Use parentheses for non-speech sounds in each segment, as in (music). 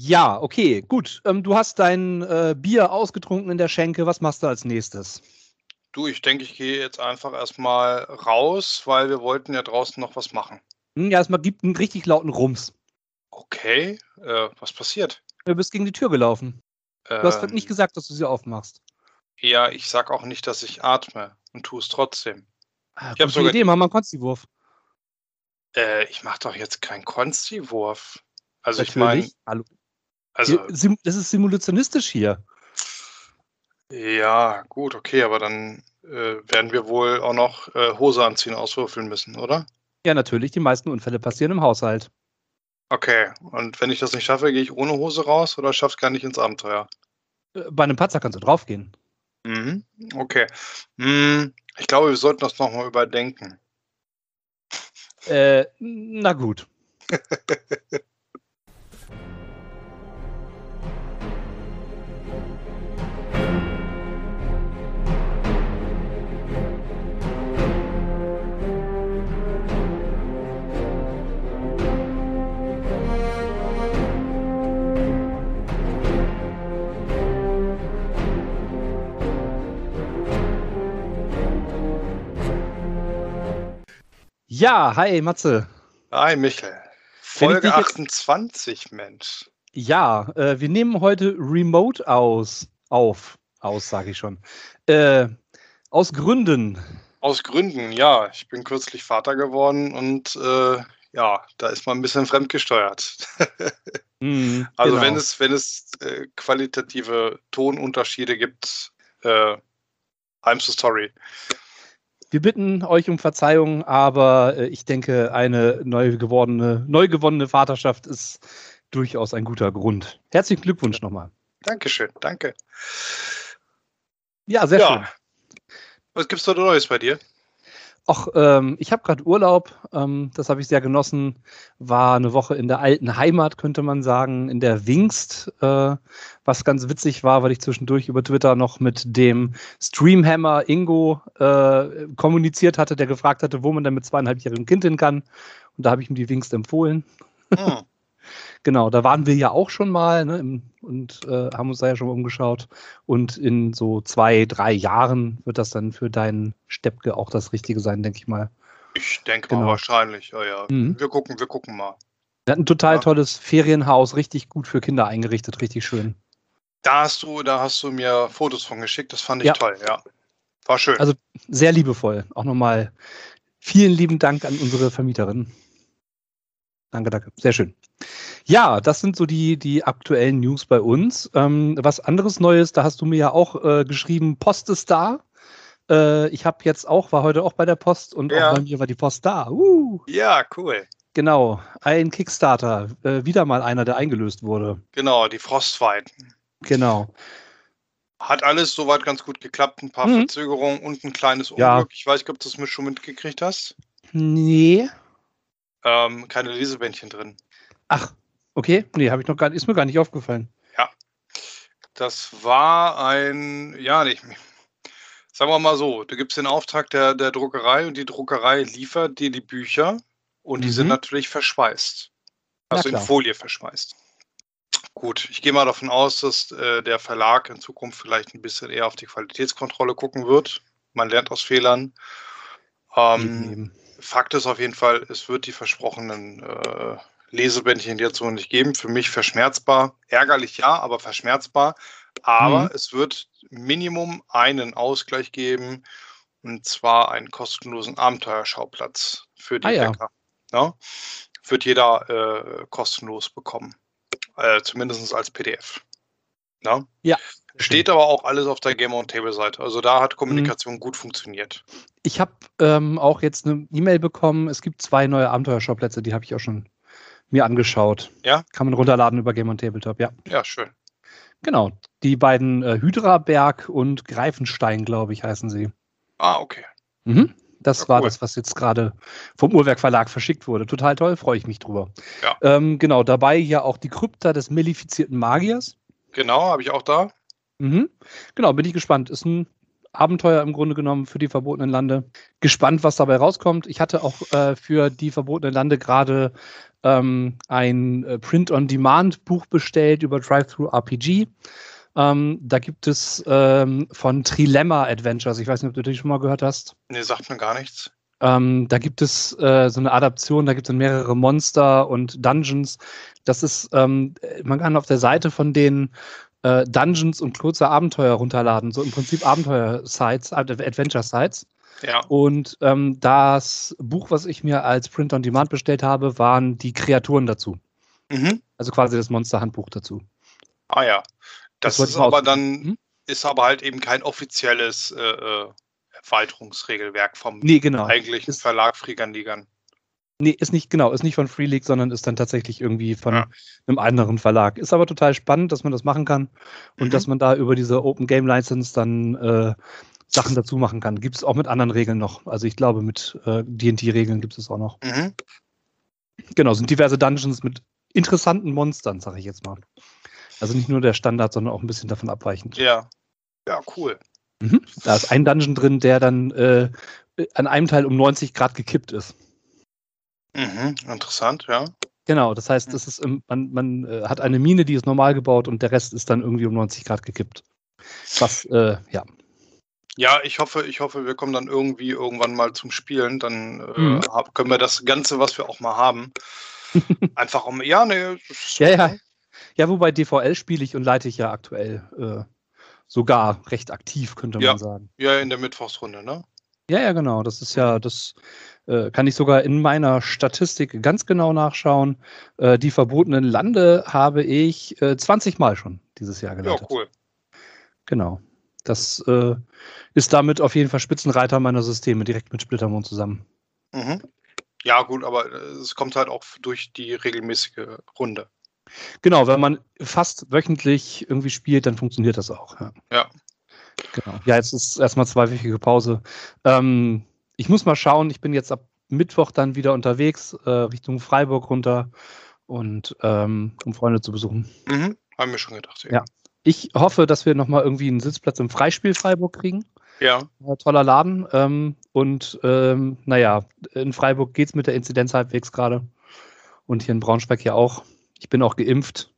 Ja, okay, gut. Ähm, du hast dein äh, Bier ausgetrunken in der Schenke. Was machst du als nächstes? Du, ich denke, ich gehe jetzt einfach erstmal raus, weil wir wollten ja draußen noch was machen. Hm, ja, erstmal gibt einen richtig lauten Rums. Okay, äh, was passiert? Du bist gegen die Tür gelaufen. Du hast Ähm, nicht gesagt, dass du sie aufmachst. Ja, ich sag auch nicht, dass ich atme und tue es trotzdem. Ah, Ich hab gute sogar Idee, mach mal einen Konstiwurf. Äh, ich mache doch jetzt keinen Konsti-Wurf. Also ich meine, Natürlich. Hallo. Also das ist simulationistisch hier. ja, gut, okay, aber dann äh, werden wir wohl auch noch äh, Hose anziehen auswürfeln müssen, oder? Ja, natürlich. Die meisten Unfälle passieren im Haushalt. Okay, und wenn ich das nicht schaffe, gehe ich ohne Hose raus oder schaff's gar nicht ins Abenteuer? Äh, Bei einem Patzer kannst du draufgehen. Mhm, okay. Hm, ich glaube, wir sollten das nochmal überdenken. Äh, na gut. (laughs) Ja, hi Matze. Hi, Michael. Folge dich jetzt- 28, Mensch. Ja, äh, wir nehmen heute Remote aus. Auf. Aus, sage ich schon. Äh, aus Gründen. Aus Gründen, ja. Ich bin kürzlich Vater geworden und äh, ja, da ist man ein bisschen fremdgesteuert. (laughs) Hm, Also genau. wenn es, wenn es äh, qualitative Tonunterschiede gibt, äh, I'm so sorry. Wir bitten euch um Verzeihung, aber äh, ich denke, eine neu gewordene, neu gewonnene Vaterschaft ist durchaus ein guter Grund. Herzlichen Glückwunsch nochmal. Dankeschön, danke. Ja, sehr ja. schön. Was gibt's da Neues bei dir? Ach, ähm, ich habe gerade Urlaub, ähm, das habe ich sehr genossen. War eine Woche in der alten Heimat, könnte man sagen, in der Wingst, äh, was ganz witzig war, weil ich zwischendurch über Twitter noch mit dem Streamhammer Ingo äh, kommuniziert hatte, der gefragt hatte, wo man denn mit zweieinhalbjährigem Kind hin kann. Und da habe ich ihm die Wingst empfohlen. Hm. (laughs) Genau, da waren wir ja auch schon mal ne, im, und äh, haben uns da ja schon mal umgeschaut. Und in so zwei, drei Jahren wird das dann für deinen Steppke auch das Richtige sein, denke ich mal. Ich denke mal Genau. wahrscheinlich, ja, ja. Mhm. Wir gucken, wir gucken mal. Er hat ein total Ja. tolles Ferienhaus, richtig gut für Kinder eingerichtet, richtig schön. Da hast du, da hast du mir Fotos von geschickt, das fand ich Ja. toll, ja. War schön. Also sehr liebevoll. Auch nochmal vielen lieben Dank an unsere Vermieterin. Danke, danke. Sehr schön. Ja, das sind so die, die aktuellen News bei uns. Ähm, was anderes Neues, da hast du mir ja auch äh, geschrieben, Post ist da. Äh, ich habe jetzt auch, war heute auch bei der Post und Ja. auch bei mir war die Post da. Uh, ja, cool. genau, ein Kickstarter. Äh, wieder mal einer, der eingelöst wurde. Genau, die Frostweiten. Genau. Hat alles soweit ganz gut geklappt. Ein paar Mhm. Verzögerungen und ein kleines Unglück. Ja. Ich weiß nicht, ob du das mit schon mitgekriegt hast. Nee. Ähm, keine Lesebändchen drin. Ach, okay. Nee, habe ich noch gar ist mir gar nicht aufgefallen. Das war ein, ja, nicht, sagen wir mal so, du gibst den Auftrag der, der Druckerei und die Druckerei liefert dir die Bücher und die Mhm. sind natürlich verschweißt. Also in. Folie verschweißt. Gut, ich gehe mal davon aus, dass äh, der Verlag in Zukunft vielleicht ein bisschen eher auf die Qualitätskontrolle gucken wird. Man lernt aus Fehlern. Ähm. Fakt ist auf jeden Fall, es wird die versprochenen äh, Lesebändchen jetzt so nicht geben. Für mich verschmerzbar. Ärgerlich ja, aber verschmerzbar. Aber Mhm. es wird Minimum einen Ausgleich geben. Und zwar einen kostenlosen Abenteuerschauplatz für die Ah, ja. Bäcker. Ja? Wird jeder äh, kostenlos bekommen. Äh, zumindest als PDF. Ja? Ja. Steht aber auch alles auf der Game on Table Seite. Also da Mhm. hat Kommunikation gut funktioniert. Ich habe ähm, auch jetzt eine E-Mail bekommen. Es gibt zwei neue Abenteuerschauplätze, die habe ich auch schon mir angeschaut. Ja? Kann man runterladen über Game on Tabletop, ja. Ja, schön. Genau. Die beiden äh, Hydraberg und Greifenstein, glaube ich, heißen sie. Ah, okay. Mhm. Das Ja, war cool. das, was jetzt gerade vom Uhrwerk Verlag verschickt wurde. Total toll, freue ich mich drüber. Ja. Ähm, genau, dabei ja auch die Krypta des melifizierten Magiers. Genau, habe ich auch da. Mhm. Genau, bin ich gespannt. Ist ein Abenteuer im Grunde genommen für die verbotenen Lande. Gespannt, was dabei rauskommt. Ich hatte auch äh, für die verbotenen Lande gerade ähm, ein äh, Print-on-Demand-Buch bestellt über Drive-Thru-RPG. Ähm, da gibt es ähm, von Trilemma Adventures. Ich weiß nicht, ob du die schon mal gehört hast. Nee, sagt mir gar nichts. Ähm, da gibt es äh, so eine Adaption, da gibt es mehrere Monster und Dungeons. Das ist, ähm, man kann auf der Seite von den äh, Dungeons und kurze Abenteuer runterladen, so im Prinzip Abenteuer-Sites, Adventure-Sites. Ja. Und ähm, das Buch, was ich mir als Print on Demand bestellt habe, waren die Kreaturen dazu. Mhm. Also quasi das Monster-Handbuch dazu. Ah ja. Das, Das ist aber dann, Mhm. ist aber halt eben kein offizielles äh, äh, Erweiterungsregelwerk vom Nee, genau. eigentlichen Ist- Verlag Frigandligern. Nee, ist nicht, genau, ist nicht von Free League, sondern ist dann tatsächlich irgendwie von Ja. einem anderen Verlag. Ist aber total spannend, dass man das machen kann und Mhm. dass man da über diese Open Game License dann äh, Sachen dazu machen kann. Gibt es auch mit anderen Regeln noch. Also ich glaube, mit äh, DD-Regeln gibt es auch noch. Mhm. Genau, sind diverse Dungeons mit interessanten Monstern, sage ich jetzt mal. Also nicht nur der Standard, sondern auch ein bisschen davon abweichend. Ja. Ja, cool. Mhm. Da ist ein Dungeon drin, der dann äh, an einem Teil um 90 Grad gekippt ist. Mhm. Interessant, ja. Genau, das heißt, das ist man, man äh, hat eine Mine, die ist normal gebaut und der Rest ist dann irgendwie um 90 Grad gekippt. Was, äh, ja. Ja, ich hoffe, ich hoffe, wir kommen dann irgendwie irgendwann mal zum Spielen. Dann äh, Mhm. können wir das Ganze, was wir auch mal haben, (laughs) einfach um. Ja, ne. ist Ja, ja. Ja, wobei DVL spiele ich und leite ich ja aktuell äh, sogar recht aktiv, könnte Ja. man sagen. Ja, in der Mittwochsrunde, ne? Ja, ja, genau. Das ist ja, das äh, kann ich sogar in meiner Statistik ganz genau nachschauen. Äh, die verbotenen Lande habe ich äh, 20 Mal schon dieses Jahr Ja, geleitet. cool. Genau. Das äh, ist damit auf jeden Fall Spitzenreiter meiner Systeme, direkt mit Splittermond zusammen. Mhm. Ja, gut, aber äh, es kommt halt auch durch die regelmäßige Runde. Genau, wenn man fast wöchentlich irgendwie spielt, dann funktioniert das auch. Ja. Ja. Genau. Ja, jetzt ist erstmal zweiwöchige Pause. Ähm, ich muss mal schauen, ich bin jetzt ab Mittwoch dann wieder unterwegs, äh, Richtung Freiburg runter und ähm, um Freunde zu besuchen. Mhm. Haben wir schon gedacht. Ja. Ich hoffe, dass wir nochmal irgendwie einen Sitzplatz im Freispiel Freiburg kriegen. Ja. Äh, toller Laden. Ähm, und ähm, naja, in Freiburg geht es mit der Inzidenz halbwegs gerade. Und hier in Braunschweig ja auch. Ich bin auch geimpft.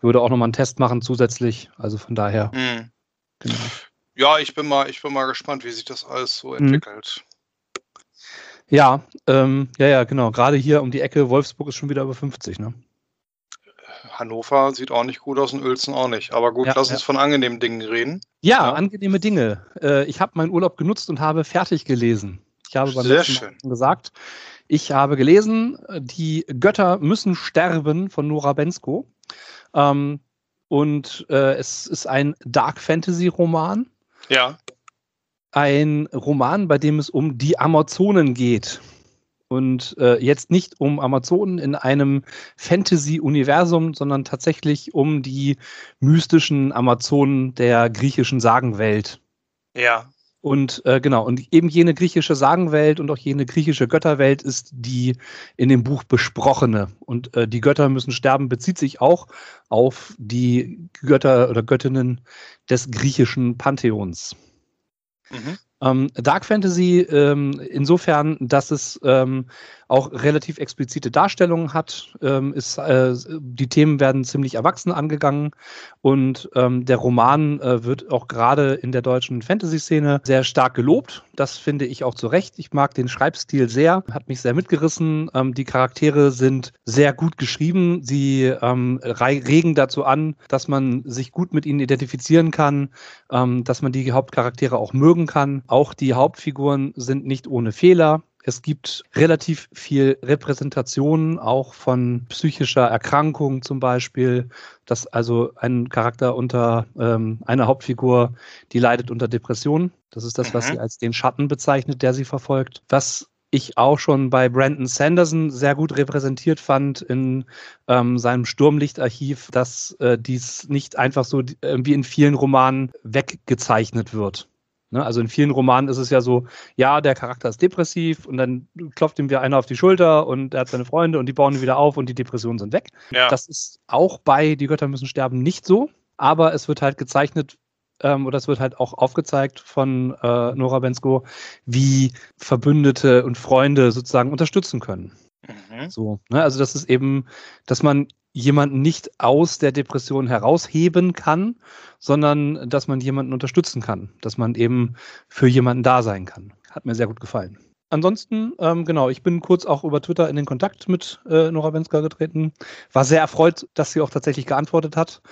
Würde auch nochmal einen Test machen zusätzlich. Also von daher. Mhm. Genau. Ja, ich bin mal, ich bin mal gespannt, wie sich das alles so Mhm. entwickelt. Ja, ähm, ja, ja, genau. Gerade hier um die Ecke, Wolfsburg ist schon wieder über 50, ne? Hannover sieht auch nicht gut aus und Uelzen auch nicht. Aber gut, Ja, lass ja. uns von angenehmen Dingen reden. Ja, Ja. angenehme Dinge. Äh, ich habe meinen Urlaub genutzt und habe fertig gelesen. Ich habe beim Sehr letzten Mal schön. schon gesagt, ich habe gelesen, die Götter müssen sterben von Nora Bensko. Ähm, und äh, es ist ein Dark Fantasy Roman. Ja. Ein Roman, bei dem es um die Amazonen geht. Und äh, jetzt nicht um Amazonen in einem Fantasy-Universum, sondern tatsächlich um die mystischen Amazonen der griechischen Sagenwelt. Ja. Und äh, genau, und eben jene griechische Sagenwelt und auch jene griechische Götterwelt ist die in dem Buch besprochene. Und äh, die Götter müssen sterben, bezieht sich auch auf die Götter oder Göttinnen des griechischen Pantheons. Mhm. Ähm, Dark Fantasy ähm, insofern, dass es ähm, auch relativ explizite Darstellungen hat. Ähm, ist, äh, die Themen werden ziemlich erwachsen angegangen und ähm, der Roman äh, wird auch gerade in der deutschen Fantasy-Szene sehr stark gelobt. Das finde ich auch zu Recht. Ich mag den Schreibstil sehr, hat mich sehr mitgerissen. Ähm, die Charaktere sind sehr gut geschrieben. Sie regen dazu an, dass man sich gut mit ihnen identifizieren kann, dass man die Hauptcharaktere auch mögen kann. Auch die Hauptfiguren sind nicht ohne Fehler. Es gibt relativ viel Repräsentation auch von psychischer Erkrankung zum Beispiel, dass also ein Charakter unter ähm, eine Hauptfigur, die leidet unter Depressionen. Das ist das, was Mhm. sie als den Schatten bezeichnet, der sie verfolgt. Was ich auch schon bei Brandon Sanderson sehr gut repräsentiert fand in ähm, seinem Sturmlichtarchiv, dass äh, dies nicht einfach so äh, wie in vielen Romanen weggezeichnet wird. Ne? Also in vielen Romanen ist es ja so, ja, der Charakter ist depressiv und dann klopft ihm wieder einer auf die Schulter und er hat seine Freunde und die bauen ihn wieder auf und die Depressionen sind weg. Ja. Das ist auch bei Die Götter müssen sterben nicht so, aber es wird halt gezeichnet, ähm, oder es wird halt auch aufgezeigt von äh, Nora Bensko, wie Verbündete und Freunde sozusagen unterstützen können. Mhm. So, ne? Also das ist eben, dass man jemanden nicht aus der Depression herausheben kann, sondern dass man jemanden unterstützen kann, dass man eben für jemanden da sein kann. Hat mir sehr gut gefallen. Ansonsten, ähm, genau, ich bin kurz auch über Twitter in den Kontakt mit äh, Nora Wenska getreten. War sehr erfreut, dass sie auch tatsächlich geantwortet hat.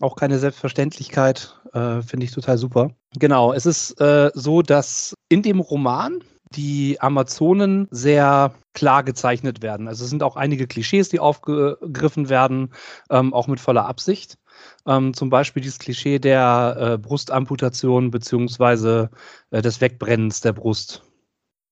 Auch keine Selbstverständlichkeit, äh, finde ich total super. Genau, es ist äh, so, dass in dem Roman die Amazonen sehr klar gezeichnet werden. Also es sind auch einige Klischees, die aufgegriffen werden, ähm, auch mit voller Absicht. Ähm, zum Beispiel dieses Klischee der äh, Brustamputation beziehungsweise äh, des Wegbrennens der Brust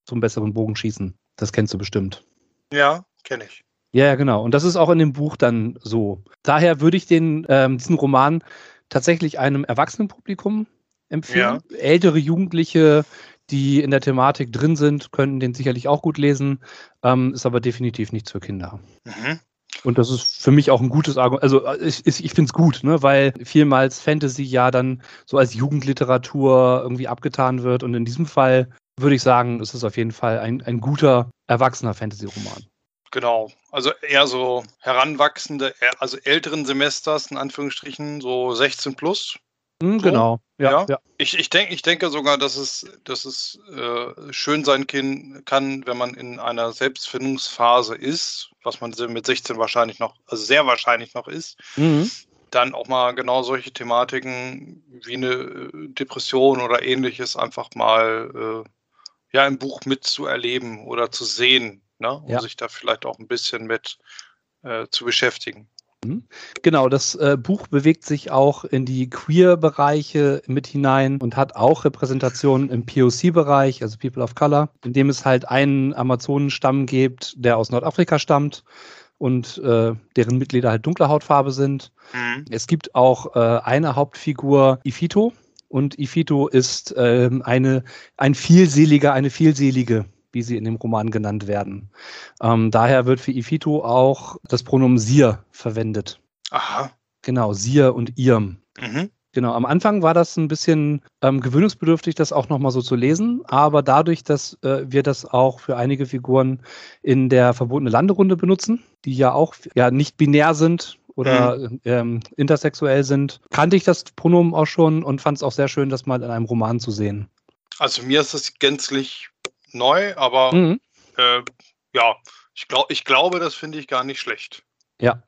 zum besseren Bogenschießen. Das kennst du bestimmt. Ja, kenne ich. Ja, genau. Und das ist auch in dem Buch dann so. Daher würde ich den, ähm, diesen Roman tatsächlich einem Erwachsenenpublikum empfehlen. Ja. Ältere Jugendliche, die in der Thematik drin sind, könnten den sicherlich auch gut lesen, ähm, ist aber definitiv nichts für Kinder. Mhm. Und das ist für mich auch ein gutes Argument. Also äh, ich, ich finde es gut, ne? weil vielmals Fantasy ja dann so als Jugendliteratur irgendwie abgetan wird. Und in diesem Fall würde ich sagen, ist es auf jeden Fall ein, ein guter, erwachsener Fantasy-Roman. Genau, also eher so heranwachsende, also älteren Semesters, in Anführungsstrichen, so 16 plus. Mhm, so. Genau, ja. ja. ja. Ich, ich, denk, ich denke sogar, dass es, dass es äh, schön sein kann, wenn man in einer Selbstfindungsphase ist, was man mit 16 wahrscheinlich noch, also sehr wahrscheinlich noch ist, mhm. dann auch mal genau solche Thematiken wie eine äh, Depression oder ähnliches einfach mal äh, ja im Buch mitzuerleben oder zu sehen, ne? um ja. sich da vielleicht auch ein bisschen mit äh, zu beschäftigen. Mhm. Genau, das äh, Buch bewegt sich auch in die Queer-Bereiche mit hinein und hat auch Repräsentationen im POC-Bereich, also People of Color, in dem es halt einen Amazonenstamm gibt, der aus Nordafrika stammt und äh, deren Mitglieder halt dunkler Hautfarbe sind. Mhm. Es gibt auch äh, eine Hauptfigur, Ifito, und Ifito ist äh, eine, ein vielseliger, eine vielselige wie sie in dem Roman genannt werden. Ähm, daher wird für Ifito auch das Pronomen Sir verwendet. Aha. Genau, Sir und Irm. Mhm. Genau, am Anfang war das ein bisschen ähm, gewöhnungsbedürftig, das auch nochmal so zu lesen, aber dadurch, dass äh, wir das auch für einige Figuren in der verbotene Landerunde benutzen, die ja auch ja nicht binär sind oder mhm. ähm, intersexuell sind, kannte ich das Pronomen auch schon und fand es auch sehr schön, das mal in einem Roman zu sehen. Also mir ist das gänzlich neu, aber mhm. äh, ja, ich, glaub, ich glaube, das finde ich gar nicht schlecht. Ja.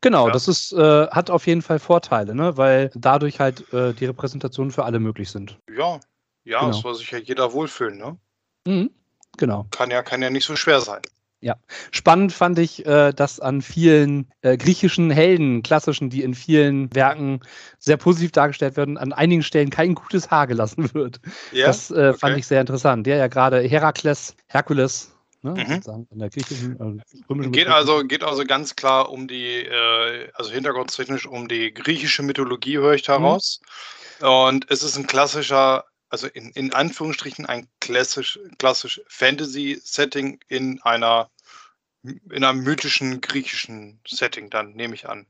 Genau, ja. das ist, äh, hat auf jeden Fall Vorteile, ne? weil dadurch halt äh, die Repräsentationen für alle möglich sind. Ja, ja, genau. soll sich ja jeder wohlfühlen, ne? Mhm. Genau. Kann ja, kann ja nicht so schwer sein. Ja, spannend fand ich, äh, dass an vielen äh, griechischen Helden, klassischen, die in vielen Werken sehr positiv dargestellt werden, an einigen Stellen kein gutes Haar gelassen wird. Ja? Das äh, okay. fand ich sehr interessant. Ja, ja, gerade Herakles, Herkules, Ne, mhm. in der griechischen, äh, geht also geht also ganz klar um die, also hintergrundtechnisch um die griechische Mythologie höre ich daraus. Mhm. Und es ist ein klassischer also in, in Anführungsstrichen ein klassisch, klassisch Fantasy-Setting in einer in einem mythischen griechischen Setting, dann nehme ich an.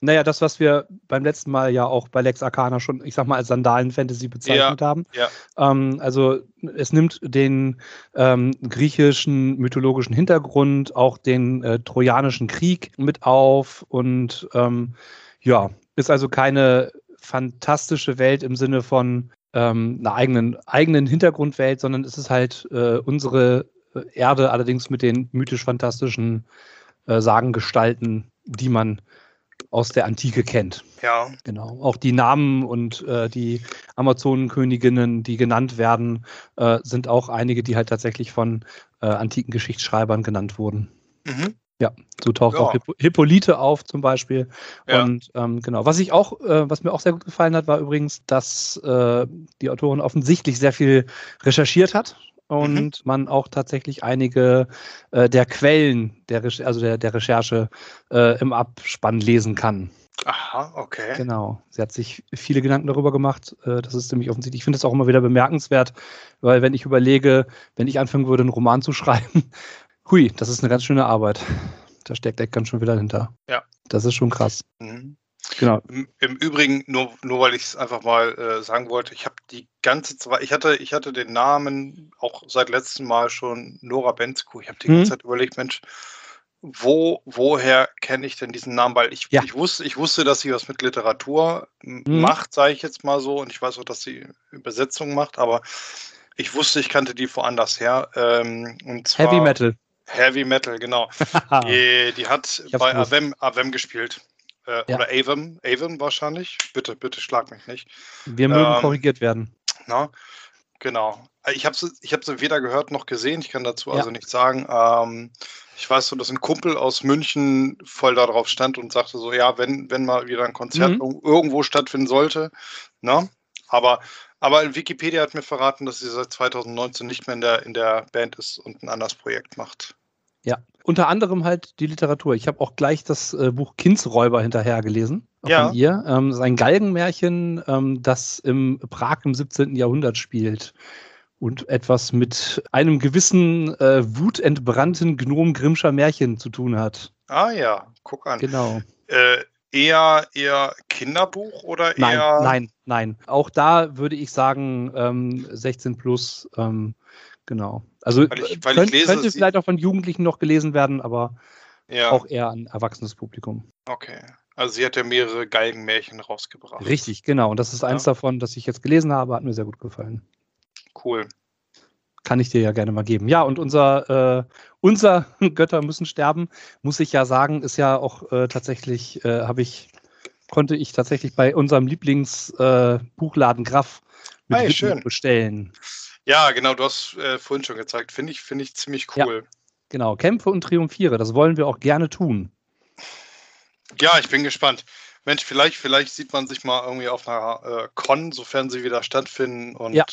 Naja, das, was wir beim letzten Mal ja auch bei Lex Arcana schon, ich sag mal, als Sandalen-Fantasy bezeichnet ja, haben. Ja. Ähm, also es nimmt den ähm, griechischen mythologischen Hintergrund, auch den äh, Trojanischen Krieg mit auf und ähm, ja, ist also keine fantastische Welt im Sinne von ähm, einer eigenen, eigenen Hintergrundwelt, sondern es ist halt äh, unsere äh, Erde, allerdings mit den mythisch-fantastischen äh, Sagengestalten, die man aus der Antike kennt. Ja. Genau. Auch die Namen und äh, die Amazonenköniginnen, die genannt werden, äh, sind auch einige, die halt tatsächlich von äh, antiken Geschichtsschreibern genannt wurden. Mhm. Ja, so taucht ja. auch Hipp Hippolyte auf zum Beispiel. Ja. Und ähm, genau, was ich auch, äh, was mir auch sehr gut gefallen hat, war übrigens, dass äh, die Autorin offensichtlich sehr viel recherchiert hat und mhm. man auch tatsächlich einige äh, der Quellen der Re also der, der Recherche äh, im Abspann lesen kann. Aha, okay. Genau. Sie hat sich viele Gedanken darüber gemacht. Äh, das ist ziemlich offensichtlich. Ich finde es auch immer wieder bemerkenswert, weil wenn ich überlege, wenn ich anfangen würde, einen Roman zu (laughs) schreiben, Hui, das ist eine ganz schöne Arbeit. Da steckt echt ganz schön wieder hinter. Ja. Das ist schon krass. Mhm. Genau. Im, Im, Übrigen, nur, nur weil ich es einfach mal äh, sagen wollte, ich habe die ganze Zeit, ich hatte, ich hatte den Namen auch seit letztem Mal schon Nora Bensku. Ich habe die ganze mhm. Zeit überlegt, Mensch, wo, woher kenne ich denn diesen Namen? Weil ich, ja. ich, wusste, ich wusste, dass sie was mit Literatur mhm. macht, sage ich jetzt mal so. Und ich weiß auch, dass sie Übersetzungen macht, aber ich wusste, ich kannte die woanders her. Ähm, und zwar Heavy Metal. Heavy Metal, genau. (laughs) die, die, hat bei Avem, Avem gespielt. Äh, ja. Oder Avem, Avem wahrscheinlich. Bitte, bitte schlag mich nicht. Wir mögen ähm, korrigiert werden. Na, genau. Ich habe sie, ich hab sie weder gehört noch gesehen. Ich kann dazu ja. also nichts sagen. Ähm, ich weiß so, dass ein Kumpel aus München voll darauf stand und sagte so, ja, wenn, wenn mal wieder ein Konzert mhm. irgendwo stattfinden sollte, ne? Aber, aber Wikipedia hat mir verraten, dass sie seit 2019 nicht mehr in der, in der Band ist und ein anderes Projekt macht. Ja, unter anderem halt die Literatur. Ich habe auch gleich das äh, Buch Kindsräuber hinterher gelesen ja. von ihr. Ähm, das ist ein Galgenmärchen, ähm, das im Prag im 17. Jahrhundert spielt und etwas mit einem gewissen äh, wutentbrannten Gnom Grimmscher Märchen zu tun hat. Ah ja, guck an. Genau. Äh, eher, eher Kinderbuch oder nein, eher. Nein, nein. Auch da würde ich sagen ähm, 16 plus. Ähm, genau. Also weil ich, weil könnt, lese, könnte vielleicht auch von Jugendlichen noch gelesen werden, aber ja. auch eher ein erwachsenes Publikum. Okay. Also sie hat ja mehrere Geigenmärchen rausgebracht. Richtig, genau. Und das ist ja. eins davon, das ich jetzt gelesen habe, hat mir sehr gut gefallen. Cool. Kann ich dir ja gerne mal geben. Ja, und unser, äh, unser (laughs) Götter müssen sterben, muss ich ja sagen, ist ja auch äh, tatsächlich, äh, habe ich, konnte ich tatsächlich bei unserem Lieblingsbuchladen äh, Graf mit hey, schön. bestellen. Ja, genau, du hast äh, vorhin schon gezeigt. Finde ich, finde ich ziemlich cool. Ja, genau, Kämpfe und Triumphiere, das wollen wir auch gerne tun. Ja, ich bin gespannt. Mensch, vielleicht, vielleicht sieht man sich mal irgendwie auf einer äh, Con, sofern sie wieder stattfinden. Und ja.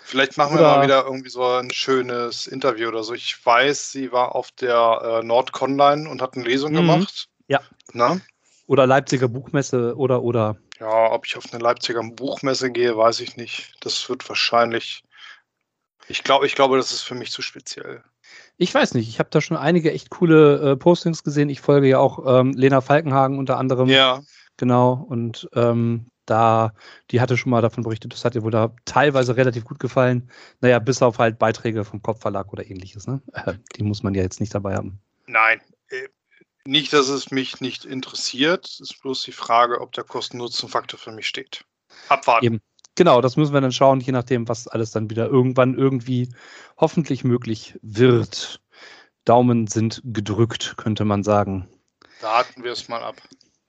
Vielleicht machen wir oder mal wieder irgendwie so ein schönes Interview oder so. Ich weiß, sie war auf der äh, NordConline und hat eine Lesung mhm. gemacht. Ja. Na? Oder Leipziger Buchmesse oder oder. Ja, ob ich auf eine Leipziger Buchmesse gehe, weiß ich nicht. Das wird wahrscheinlich. Ich glaube, ich glaube, das ist für mich zu speziell. Ich weiß nicht. Ich habe da schon einige echt coole äh, Postings gesehen. Ich folge ja auch ähm, Lena Falkenhagen unter anderem. Ja. Genau. Und ähm, da, die hatte schon mal davon berichtet, das hat ihr wohl da teilweise relativ gut gefallen. Naja, bis auf halt Beiträge vom Kopfverlag oder ähnliches, ne? (laughs) Die muss man ja jetzt nicht dabei haben. Nein, äh, nicht, dass es mich nicht interessiert. Es ist bloß die Frage, ob der Kosten-Nutzen-Faktor für mich steht. Abwarten. Eben. Genau, das müssen wir dann schauen, je nachdem, was alles dann wieder irgendwann irgendwie hoffentlich möglich wird. Daumen sind gedrückt, könnte man sagen. Warten wir es mal ab.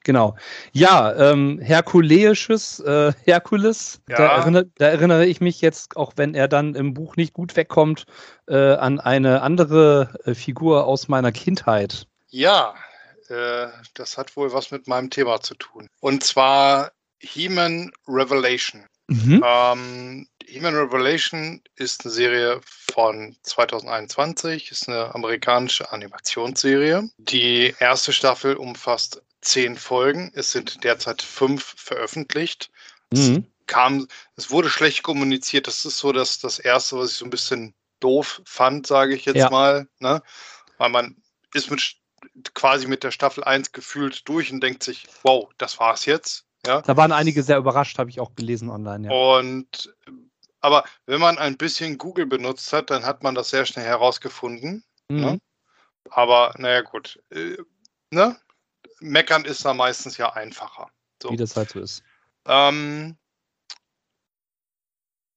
Genau. Ja, ähm, Herkuleisches äh, Herkules, ja. Da, erinnere, da, erinnere, ich mich jetzt, auch wenn er dann im Buch nicht gut wegkommt, äh, an eine andere äh, Figur aus meiner Kindheit. Ja, äh, das hat wohl was mit meinem Thema zu tun. Und zwar He-Man Revelation. Mhm. Ähm, He-Man Revelation ist eine Serie von 2021, ist eine amerikanische Animationsserie. Die erste Staffel umfasst zehn Folgen. Es sind derzeit fünf veröffentlicht. Mhm. Es, kam, es wurde schlecht kommuniziert. Das ist so das, das Erste, was ich so ein bisschen doof fand, sage ich jetzt ja. mal. Ne? Weil man ist mit quasi mit der Staffel 1 gefühlt durch und denkt sich, wow, das war's jetzt. Ja? Da waren einige sehr überrascht, habe ich auch gelesen online. Ja. Und aber wenn man ein bisschen Google benutzt hat, dann hat man das sehr schnell herausgefunden. Ne? Mhm. Ne? Aber naja, gut. Äh, ne? meckern ist da meistens ja einfacher. So. Wie das halt so ist. Ähm,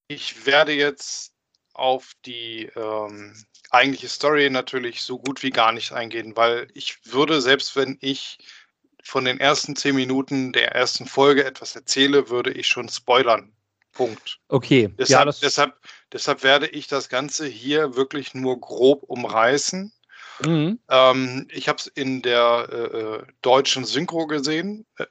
ich werde jetzt auf die ähm, eigentliche Story natürlich so gut wie gar nicht eingehen, weil ich würde, selbst wenn ich von den ersten zehn Minuten der ersten Folge etwas erzähle, würde ich schon spoilern. Punkt. Okay. Deshalb, ja, deshalb, deshalb werde ich das Ganze hier wirklich nur grob umreißen. Mhm. Ähm, ich habe es in der äh, äh, deutschen Synchro gesehen. Äh,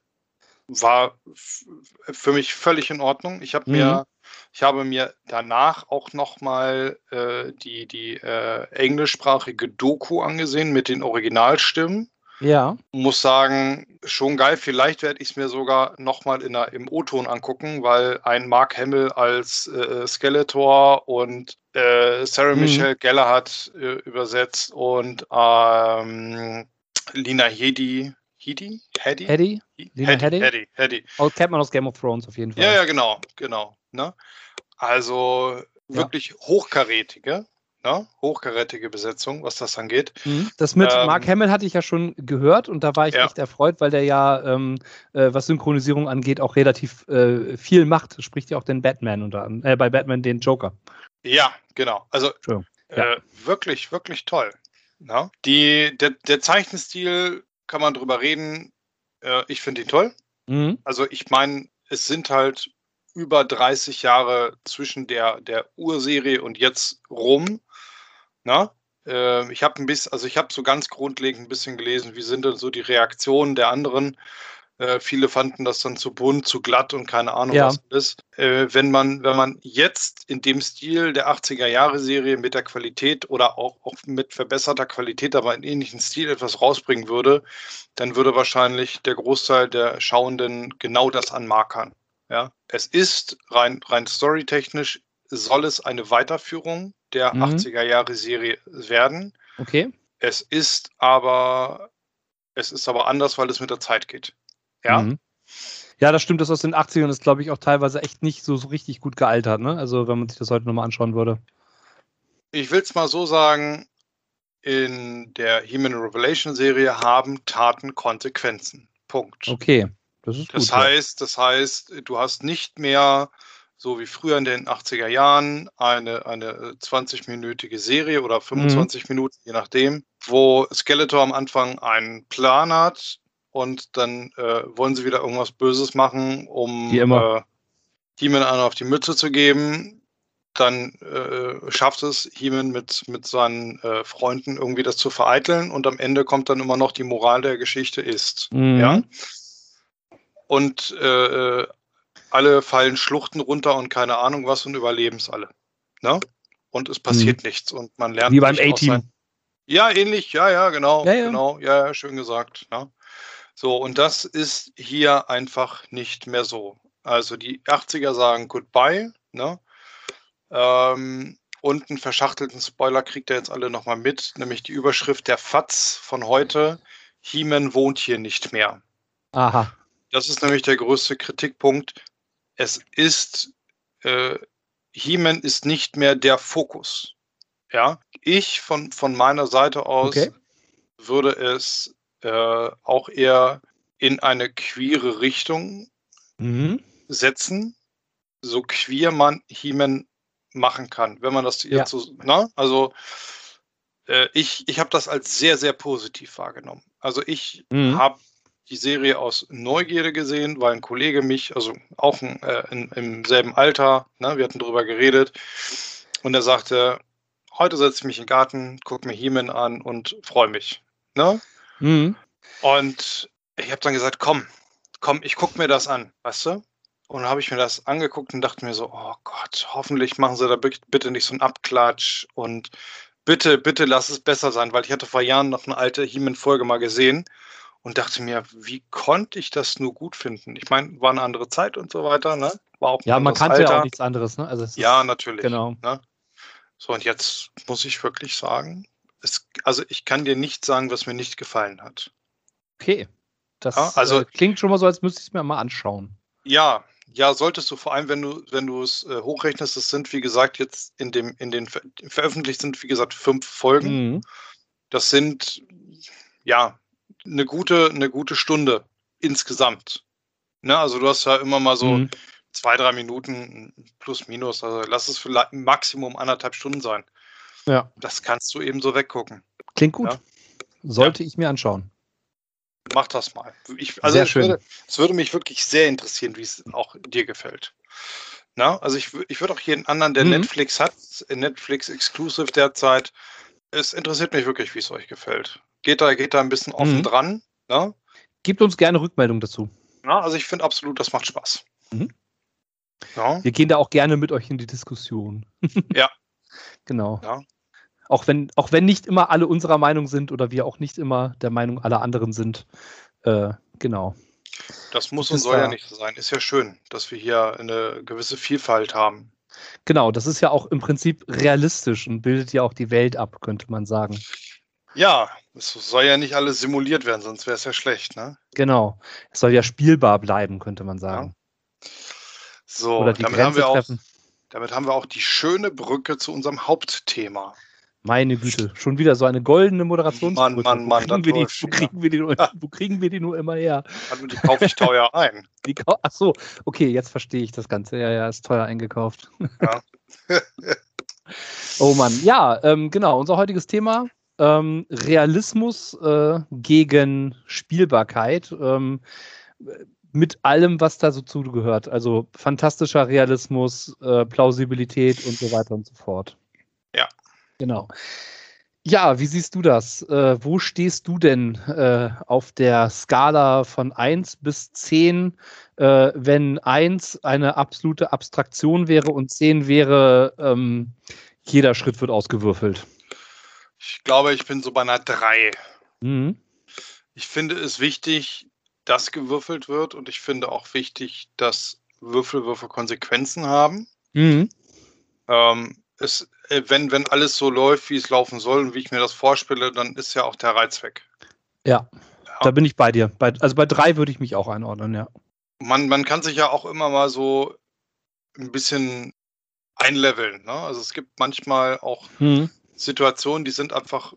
war für mich völlig in Ordnung. Ich habe mhm. mir, ich habe mir danach auch nochmal äh, die, die äh, englischsprachige Doku angesehen mit den Originalstimmen. Ja. Muss sagen, schon geil. Vielleicht werde ich es mir sogar nochmal im O-Ton angucken, weil ein Mark Hamill als äh, Skeletor und äh, Sarah mhm. Michelle Geller hat äh, übersetzt und ähm, Lina Hedi? Hedy? Hedy? Lena Hedy, Headey? Hedy, Hedy. Oh, kennt man aus Game of Thrones auf jeden Fall. Ja, ja, genau, genau. Ne? Also Ja. wirklich hochkarätige, ne? hochkarätige Besetzung, was das angeht. Mhm. Das mit Ähm, Mark Hamill hatte ich ja schon gehört und da war ich Ja. echt erfreut, weil der ja, ähm, äh, was Synchronisierung angeht, auch relativ äh, viel macht. Spricht ja auch den Batman unter anderem, äh, bei Batman den Joker. Ja, genau. Also Entschuldigung. Ja. äh, wirklich, wirklich toll. Ne? Die, der, der Zeichenstil kann man drüber reden. Äh, ich finde ihn toll. Mhm. Also ich meine, es sind halt über 30 Jahre zwischen der, der Urserie und jetzt rum. Na? Äh, ich habe ein bisschen, also ich habe so ganz grundlegend ein bisschen gelesen, wie sind denn so die Reaktionen der anderen. Äh, viele fanden das dann zu bunt, zu glatt und keine Ahnung, Ja. was das ist. Äh, wenn, man, wenn man jetzt in dem Stil der 80er-Jahre-Serie mit der Qualität oder auch, auch mit verbesserter Qualität, aber in ähnlichen Stil etwas rausbringen würde, dann würde wahrscheinlich der Großteil der Schauenden genau das anmarkern. Ja? Es ist rein, rein storytechnisch, soll es eine Weiterführung der Mhm. 80er-Jahre-Serie werden. Okay. Es ist aber, es ist aber anders, weil es mit der Zeit geht. Ja, Mhm. Ja, das stimmt. Das aus den 80ern ist, glaube ich, auch teilweise echt nicht so, so richtig gut gealtert. Ne? Also, wenn man sich das heute nochmal anschauen würde. ich will es mal so sagen, in der Human Revelation Serie haben Taten Konsequenzen. Punkt. Okay. Das ist Das gut. ja. heißt, das heißt, du hast nicht mehr, so wie früher in den 80er Jahren, eine, eine 20-minütige Serie oder 25 Minuten, je nachdem, wo Skeletor am Anfang einen Plan hat und dann äh, wollen sie wieder irgendwas Böses machen, um. Äh, He-Man einen auf die Mütze zu geben. Dann äh, schafft es He-Man mit, mit seinen äh, Freunden irgendwie das zu vereiteln und am Ende kommt dann immer noch die Moral der Geschichte ist. Mhm. Ja. Und äh, äh, alle fallen Schluchten runter und keine Ahnung was und überleben es alle. Ne? Und es passiert nichts und man lernt. Mhm. Wie beim A-Team. Ja, ähnlich, ja, ja, genau. Ja, ja. Genau, ja, ja, schön gesagt. Ne? So, und das ist hier einfach nicht mehr so. Also die 80er sagen Goodbye, ne? Ähm, und einen verschachtelten Spoiler kriegt ihr jetzt alle nochmal mit, nämlich die Überschrift der FATS von heute. He-Man wohnt hier nicht mehr. Aha. Das ist nämlich der größte Kritikpunkt. Es ist, äh, He-Man ist nicht mehr der Fokus. Ja, ich von, von meiner Seite aus Okay. würde es äh, auch eher in eine queere Richtung Mhm. setzen, so queer man He-Man machen kann, wenn man das Ja. jetzt so, ne? Also äh, ich, ich habe das als sehr, sehr positiv wahrgenommen. Also ich Mhm. habe die Serie aus Neugierde gesehen, weil ein Kollege mich, also auch ein, äh, in, im selben Alter, ne, wir hatten drüber geredet, und er sagte, heute setze ich mich in den Garten, gucke mir He-Man an und freue mich. Ne? Mhm. Und ich habe dann gesagt, komm, komm, ich gucke mir das an, weißt du? Und dann habe ich mir das angeguckt und dachte mir so, oh Gott, hoffentlich machen sie da bi- bitte nicht so einen Abklatsch und bitte, bitte lass es besser sein, weil ich hatte vor Jahren noch eine alte He-Man-Folge mal gesehen und dachte mir, wie konnte ich das nur gut finden? Ich meine, war eine andere Zeit und so weiter, ne? War auch Ja, man kannte ja Alter. auch nichts anderes. Ne? Also es ist, Ja, natürlich. Genau. So, und jetzt muss ich wirklich sagen, es, also ich kann dir nicht sagen, was mir nicht gefallen hat. Okay. Das Ja, also- äh, klingt schon mal so, als müsste ich es mir mal anschauen. Ja, ja, solltest du vor allem, wenn du, wenn du es äh, hochrechnest, es sind, wie gesagt, jetzt in dem, in den ver veröffentlicht sind, wie gesagt, fünf Folgen. Mhm. Das sind ja eine gute, eine gute Stunde insgesamt. Ne? Also du hast ja immer mal so Mhm. zwei, drei Minuten plus minus. Also lass es vielleicht Maximum anderthalb Stunden sein. Ja, Das kannst du eben so weggucken. klingt gut. Ja. Sollte ich mir anschauen. Mach das mal. Ich, also Sehr es schön. Würde, es würde mich wirklich sehr interessieren, wie es auch dir gefällt. Na, also ich, ich würde auch jeden anderen, der Mhm. Netflix hat, Netflix Exclusive derzeit, es interessiert mich wirklich, wie es euch gefällt. Geht da, geht da ein bisschen offen Mhm. dran. Ne? Gebt uns gerne Rückmeldung dazu. Na, also ich finde absolut, das macht Spaß. Mhm. Ja, Wir gehen da auch gerne mit euch in die Diskussion. (laughs) Ja. Genau. Ja. Auch wenn, auch wenn nicht immer alle unserer Meinung sind oder wir auch nicht immer der Meinung aller anderen sind. Äh, genau. das muss und soll ja nicht so sein. Ist ja schön, dass wir hier eine gewisse Vielfalt haben. Genau, das ist ja auch im Prinzip realistisch und bildet ja auch die Welt ab, könnte man sagen. Ja, Es soll ja nicht alles simuliert werden, sonst wäre es ja schlecht, ne? Genau. Es soll ja spielbar bleiben, könnte man sagen. Ja. So, Oder die damit haben, wir auch, damit haben wir auch die schöne Brücke zu unserem Hauptthema. Meine Güte, schon wieder so eine goldene Moderation. Mann, Mann, Mann, wo kriegen, wir die, wo, kriegen wir die, nur, wo kriegen wir die nur immer her? Also die kaufe ich teuer ein. (laughs) Die, ach so, okay, jetzt verstehe ich das Ganze. Ja, ja, ist teuer eingekauft. Ja. (laughs) oh Mann, ja, ähm, genau, unser heutiges Thema ähm, Realismus äh, gegen Spielbarkeit. Ähm, mit allem, was da so zugehört. Also fantastischer Realismus, äh, Plausibilität und so weiter und so fort. Ja. Genau. Ja, wie siehst du das? Äh, wo stehst du denn äh, auf der Skala von 1 bis 10, äh, wenn 1 eine absolute Abstraktion wäre und 10 wäre, ähm, jeder Schritt wird ausgewürfelt? Ich glaube, ich bin so bei einer 3. Mhm. Ich finde es wichtig, dass gewürfelt wird und ich finde auch wichtig, dass Würfelwürfe Konsequenzen haben. Mhm. Ähm, es, äh, wenn, wenn alles so läuft, wie es laufen soll und wie ich mir das vorstelle, dann ist ja auch der Reiz weg. Ja, ja. da bin ich bei dir. Bei, also bei drei würde ich mich auch einordnen, ja. Man, man kann sich ja auch immer mal so ein bisschen einleveln. Ne? Also es gibt manchmal auch mhm. Situationen, die sind einfach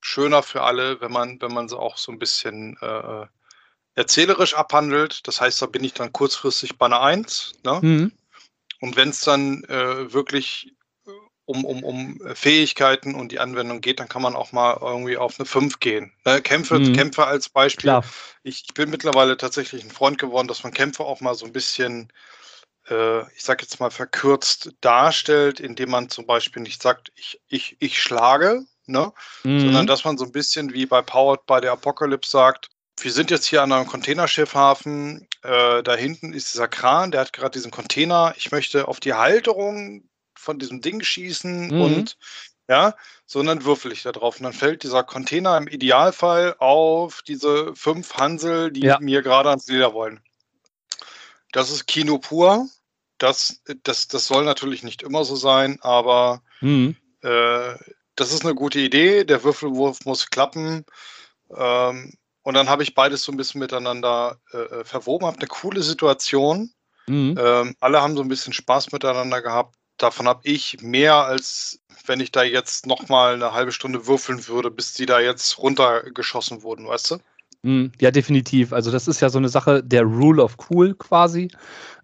schöner für alle, wenn man, wenn man sie auch so ein bisschen äh, erzählerisch abhandelt. Das heißt, da bin ich dann kurzfristig bei einer 1. Ne? Mhm. Und wenn es dann äh, wirklich äh, um, um, um Fähigkeiten und die Anwendung geht, dann kann man auch mal irgendwie auf eine 5 gehen. Ne? Kämpfe, mhm. Kämpfe als Beispiel. Ich, ich, bin mittlerweile tatsächlich ein Freund geworden, dass man Kämpfe auch mal so ein bisschen ich sage jetzt mal, verkürzt darstellt, indem man zum Beispiel nicht sagt, ich, ich, ich schlage, ne? Mhm. sondern dass man so ein bisschen wie bei Powered by the Apocalypse sagt, wir sind jetzt hier an einem Containerschiffhafen, äh, da hinten ist dieser Kran, der hat gerade diesen Container, ich möchte auf die Halterung von diesem Ding schießen mhm. und ja, sondern würfel ich da drauf. Und dann fällt dieser Container im Idealfall auf diese fünf Hansel, die ja. mir gerade ans Leder wollen. Das ist Kino pur. Das, das, das soll natürlich nicht immer so sein, aber mhm. äh, das ist eine gute Idee. Der Würfelwurf muss klappen. Ähm, und dann habe ich beides so ein bisschen miteinander äh, äh verwoben, habe eine coole Situation. Mhm. Ähm, alle haben so ein bisschen Spaß miteinander gehabt. Davon habe ich mehr, als wenn ich da jetzt nochmal eine halbe Stunde würfeln würde, bis die da jetzt runtergeschossen wurden, weißt du? Mhm. Ja, definitiv. Also das ist ja so eine Sache der Rule of Cool quasi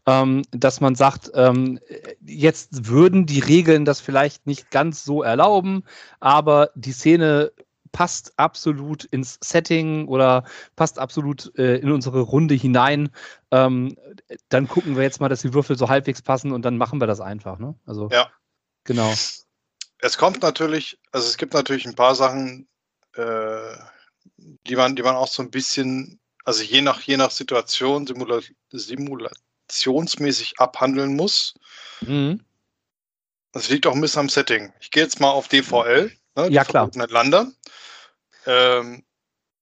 ähm, dass man sagt, ähm, jetzt würden die Regeln das vielleicht nicht ganz so erlauben, aber die Szene passt absolut ins Setting oder passt absolut äh, in unsere Runde hinein. Ähm, dann gucken wir jetzt mal, dass die Würfel so halbwegs passen und dann machen wir das einfach. Ne? Also, ja. Genau. Es kommt natürlich, also es gibt natürlich ein paar Sachen, äh, die man, die man auch so ein bisschen, also je nach, je nach Situation, Simula Simula aktionsmäßig abhandeln muss. Mhm. Das liegt auch ein bisschen am Setting. Ich gehe jetzt mal auf DVL, ne, ja, klar. Lande. Ähm,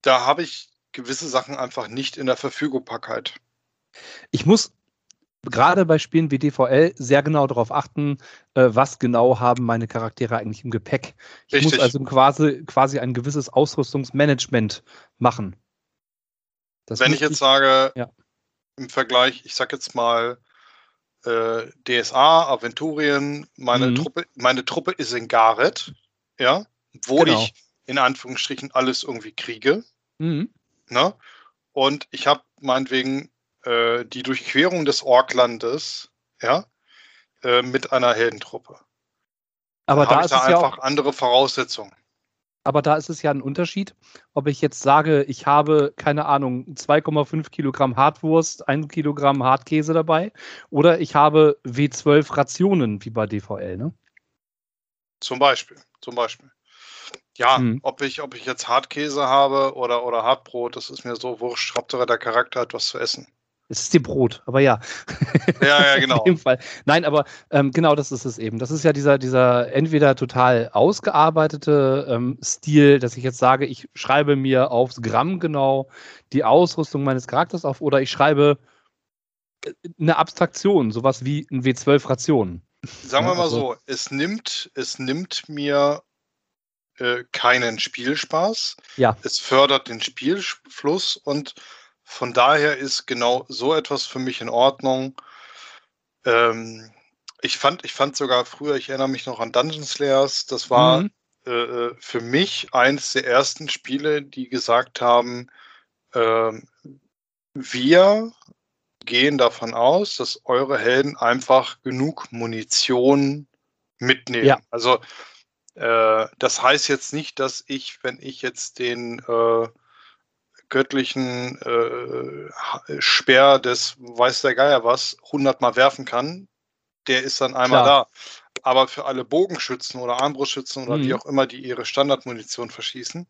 da habe ich gewisse Sachen einfach nicht in der Verfügbarkeit. Ich muss gerade bei Spielen wie DVL sehr genau darauf achten, äh, was genau haben meine Charaktere eigentlich im Gepäck. Ich Richtig. muss also quasi, quasi ein gewisses Ausrüstungsmanagement machen. Das Wenn ich jetzt sage, ja im Vergleich, ich sag jetzt mal, äh, DSA, Aventurien, meine, mhm. Truppe, meine Truppe ist in Gareth, ja, wo genau. ich in Anführungsstrichen alles irgendwie kriege. Mhm. Ne? Und ich habe meinetwegen äh, die Durchquerung des Orklandes, ja, äh, mit einer Heldentruppe. Aber da, da ist da einfach ja andere Voraussetzungen. Aber da ist es ja ein Unterschied, ob ich jetzt sage, ich habe, keine Ahnung, 2,5 Kilogramm Hartwurst, 1 Kilogramm Hartkäse dabei oder ich habe W12 Rationen wie bei DVL, ne? Zum Beispiel, zum Beispiel. Ja, hm. ob, ich, ob ich jetzt Hartkäse habe oder, oder Hartbrot, das ist mir so wurscht. Hauptsache der Charakter hat was zu essen. Es ist dir Brot, aber ja. Ja, ja, (laughs) genau. In dem Fall. Nein, aber ähm, genau das ist es eben. Das ist ja dieser, dieser entweder total ausgearbeitete ähm, Stil, dass ich jetzt sage, ich schreibe mir aufs Gramm genau die Ausrüstung meines Charakters auf oder ich schreibe äh, eine Abstraktion, sowas wie ein W12 Rationen. Sagen wir mal also, so, es nimmt, es nimmt mir äh, keinen Spielspaß. Ja. Es fördert den Spielfluss und von daher ist genau so etwas für mich in Ordnung. Ähm, ich fand, ich fand sogar früher, ich erinnere mich noch an Dungeon Slayers, das war Mhm. äh, äh, für mich eines der ersten Spiele, die gesagt haben, ähm, wir gehen davon aus, dass eure Helden einfach genug Munition mitnehmen. Ja. Also äh, das heißt jetzt nicht, dass ich, wenn ich jetzt den äh, göttlichen äh, Speer des weiß der Geier was hundertmal werfen kann, der ist dann einmal Klar. da. Aber für alle Bogenschützen oder Armbrustschützen oder Mhm. wie auch immer, die ihre Standardmunition verschießen,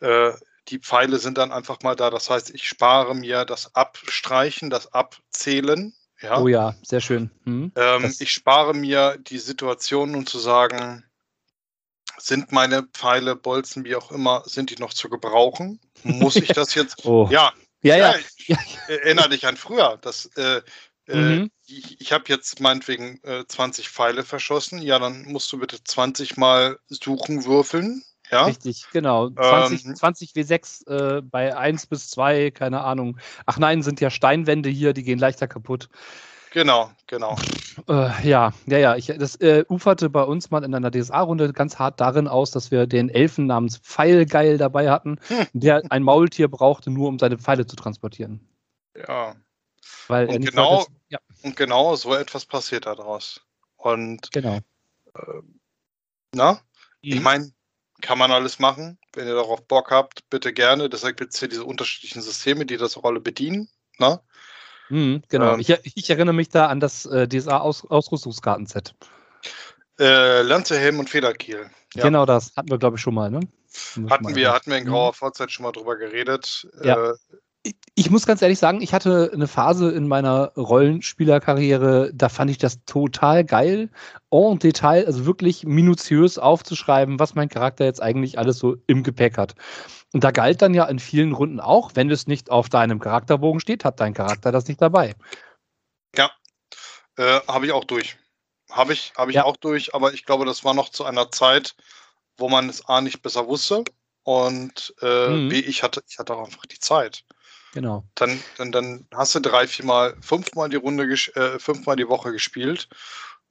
äh, die Pfeile sind dann einfach mal da. Das heißt, ich spare mir das Abstreichen, das Abzählen. Ja. Oh ja, sehr schön. Mhm. Ähm, ich spare mir die Situation, um zu sagen, sind meine Pfeile, Bolzen, wie auch immer, sind die noch zu gebrauchen? Muss ich das jetzt? (laughs) Oh. Ja, Ja, ja. ich, ich erinnere dich an früher. Das, äh, äh, Mhm. ich ich habe jetzt meinetwegen äh, 20 Pfeile verschossen. Ja, dann musst du bitte 20 Mal suchen, würfeln. Ja, Richtig, genau. 20, Ähm, 20 W6 äh, bei 1 bis 2, keine Ahnung. Ach nein, sind ja Steinwände hier, die gehen leichter kaputt. Genau, genau. Äh, ja, ja, ja. Ich, das äh, uferte bei uns mal in einer DSA-Runde ganz hart darin aus, dass wir den Elfen namens Pfeilgeil dabei hatten, Hm. der ein Maultier brauchte, nur um seine Pfeile zu transportieren. Ja. Weil Und genau- wollte, ja, Und genau so etwas passiert daraus. Und genau. na, ich Mhm. meine, kann man alles machen. Wenn ihr darauf Bock habt, bitte gerne. Deshalb gibt es hier diese unterschiedlichen Systeme, die das Rolle bedienen. Na? Mhm, genau. ähm, ich, ich erinnere mich da an das äh, DSA-Ausrüstungskartenset. Äh, Lanze, Helm und Federkiel. Ja. Genau das hatten wir, glaube ich, schon mal. Ne? Hatten wir, hatten wir in Mhm. grauer Vorzeit schon mal drüber geredet. Ja. Äh, Ich- Ich muss ganz ehrlich sagen, ich hatte eine Phase in meiner Rollenspielerkarriere, da fand ich das total geil, en Detail, also wirklich minutiös aufzuschreiben, was mein Charakter jetzt eigentlich alles so im Gepäck hat. Und da galt dann ja in vielen Runden auch, wenn es nicht auf deinem Charakterbogen steht, hat dein Charakter das nicht dabei. Äh, habe ich auch durch. Habe ich, habe ich Ja. auch durch, aber ich glaube, das war noch zu einer Zeit, wo man es A nicht besser wusste und äh, Mhm. B, ich hatte, ich hatte auch einfach die Zeit. Genau. Dann, dann, dann hast du drei, viermal, fünfmal die Runde, gesch- äh, fünfmal die Woche gespielt.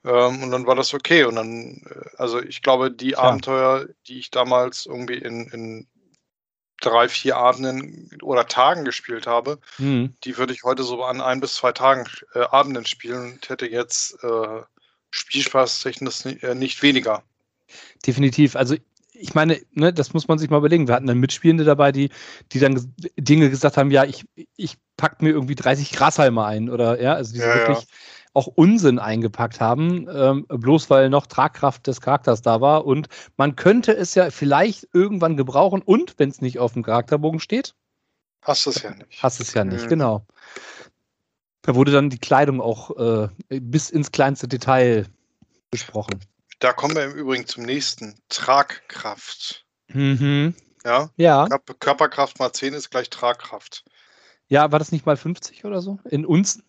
Ähm, und dann war das okay. Und dann, äh, also ich glaube, die Klar. Abenteuer, die ich damals irgendwie in, in drei, vier Abenden oder Tagen gespielt habe, Mhm. die würde ich heute so an ein bis zwei Tagen äh, Abenden spielen und hätte jetzt äh, Spielspaßtechnisch ni- äh, nicht weniger. Definitiv. Also ich meine, ne, das muss man sich mal überlegen. Wir hatten dann Mitspielende dabei, die, die dann Dinge gesagt haben, ja, ich, ich pack mir irgendwie 30 Grashalme ein oder ja, also die Ja, ja. Auch Unsinn eingepackt haben, ähm, bloß weil noch Tragkraft des Charakters da war. Und man könnte es ja vielleicht irgendwann gebrauchen und wenn es nicht auf dem Charakterbogen steht, Hast du es ja nicht. hast es ja nicht, Mhm. genau. Da wurde dann die Kleidung auch äh, bis ins kleinste Detail besprochen. Da kommen wir im Übrigen zum nächsten. Tragkraft. Mhm. Ja, Ja. Kör- Körperkraft mal 10 ist gleich Tragkraft. Ja, war das nicht mal 50 oder so? In Unzen?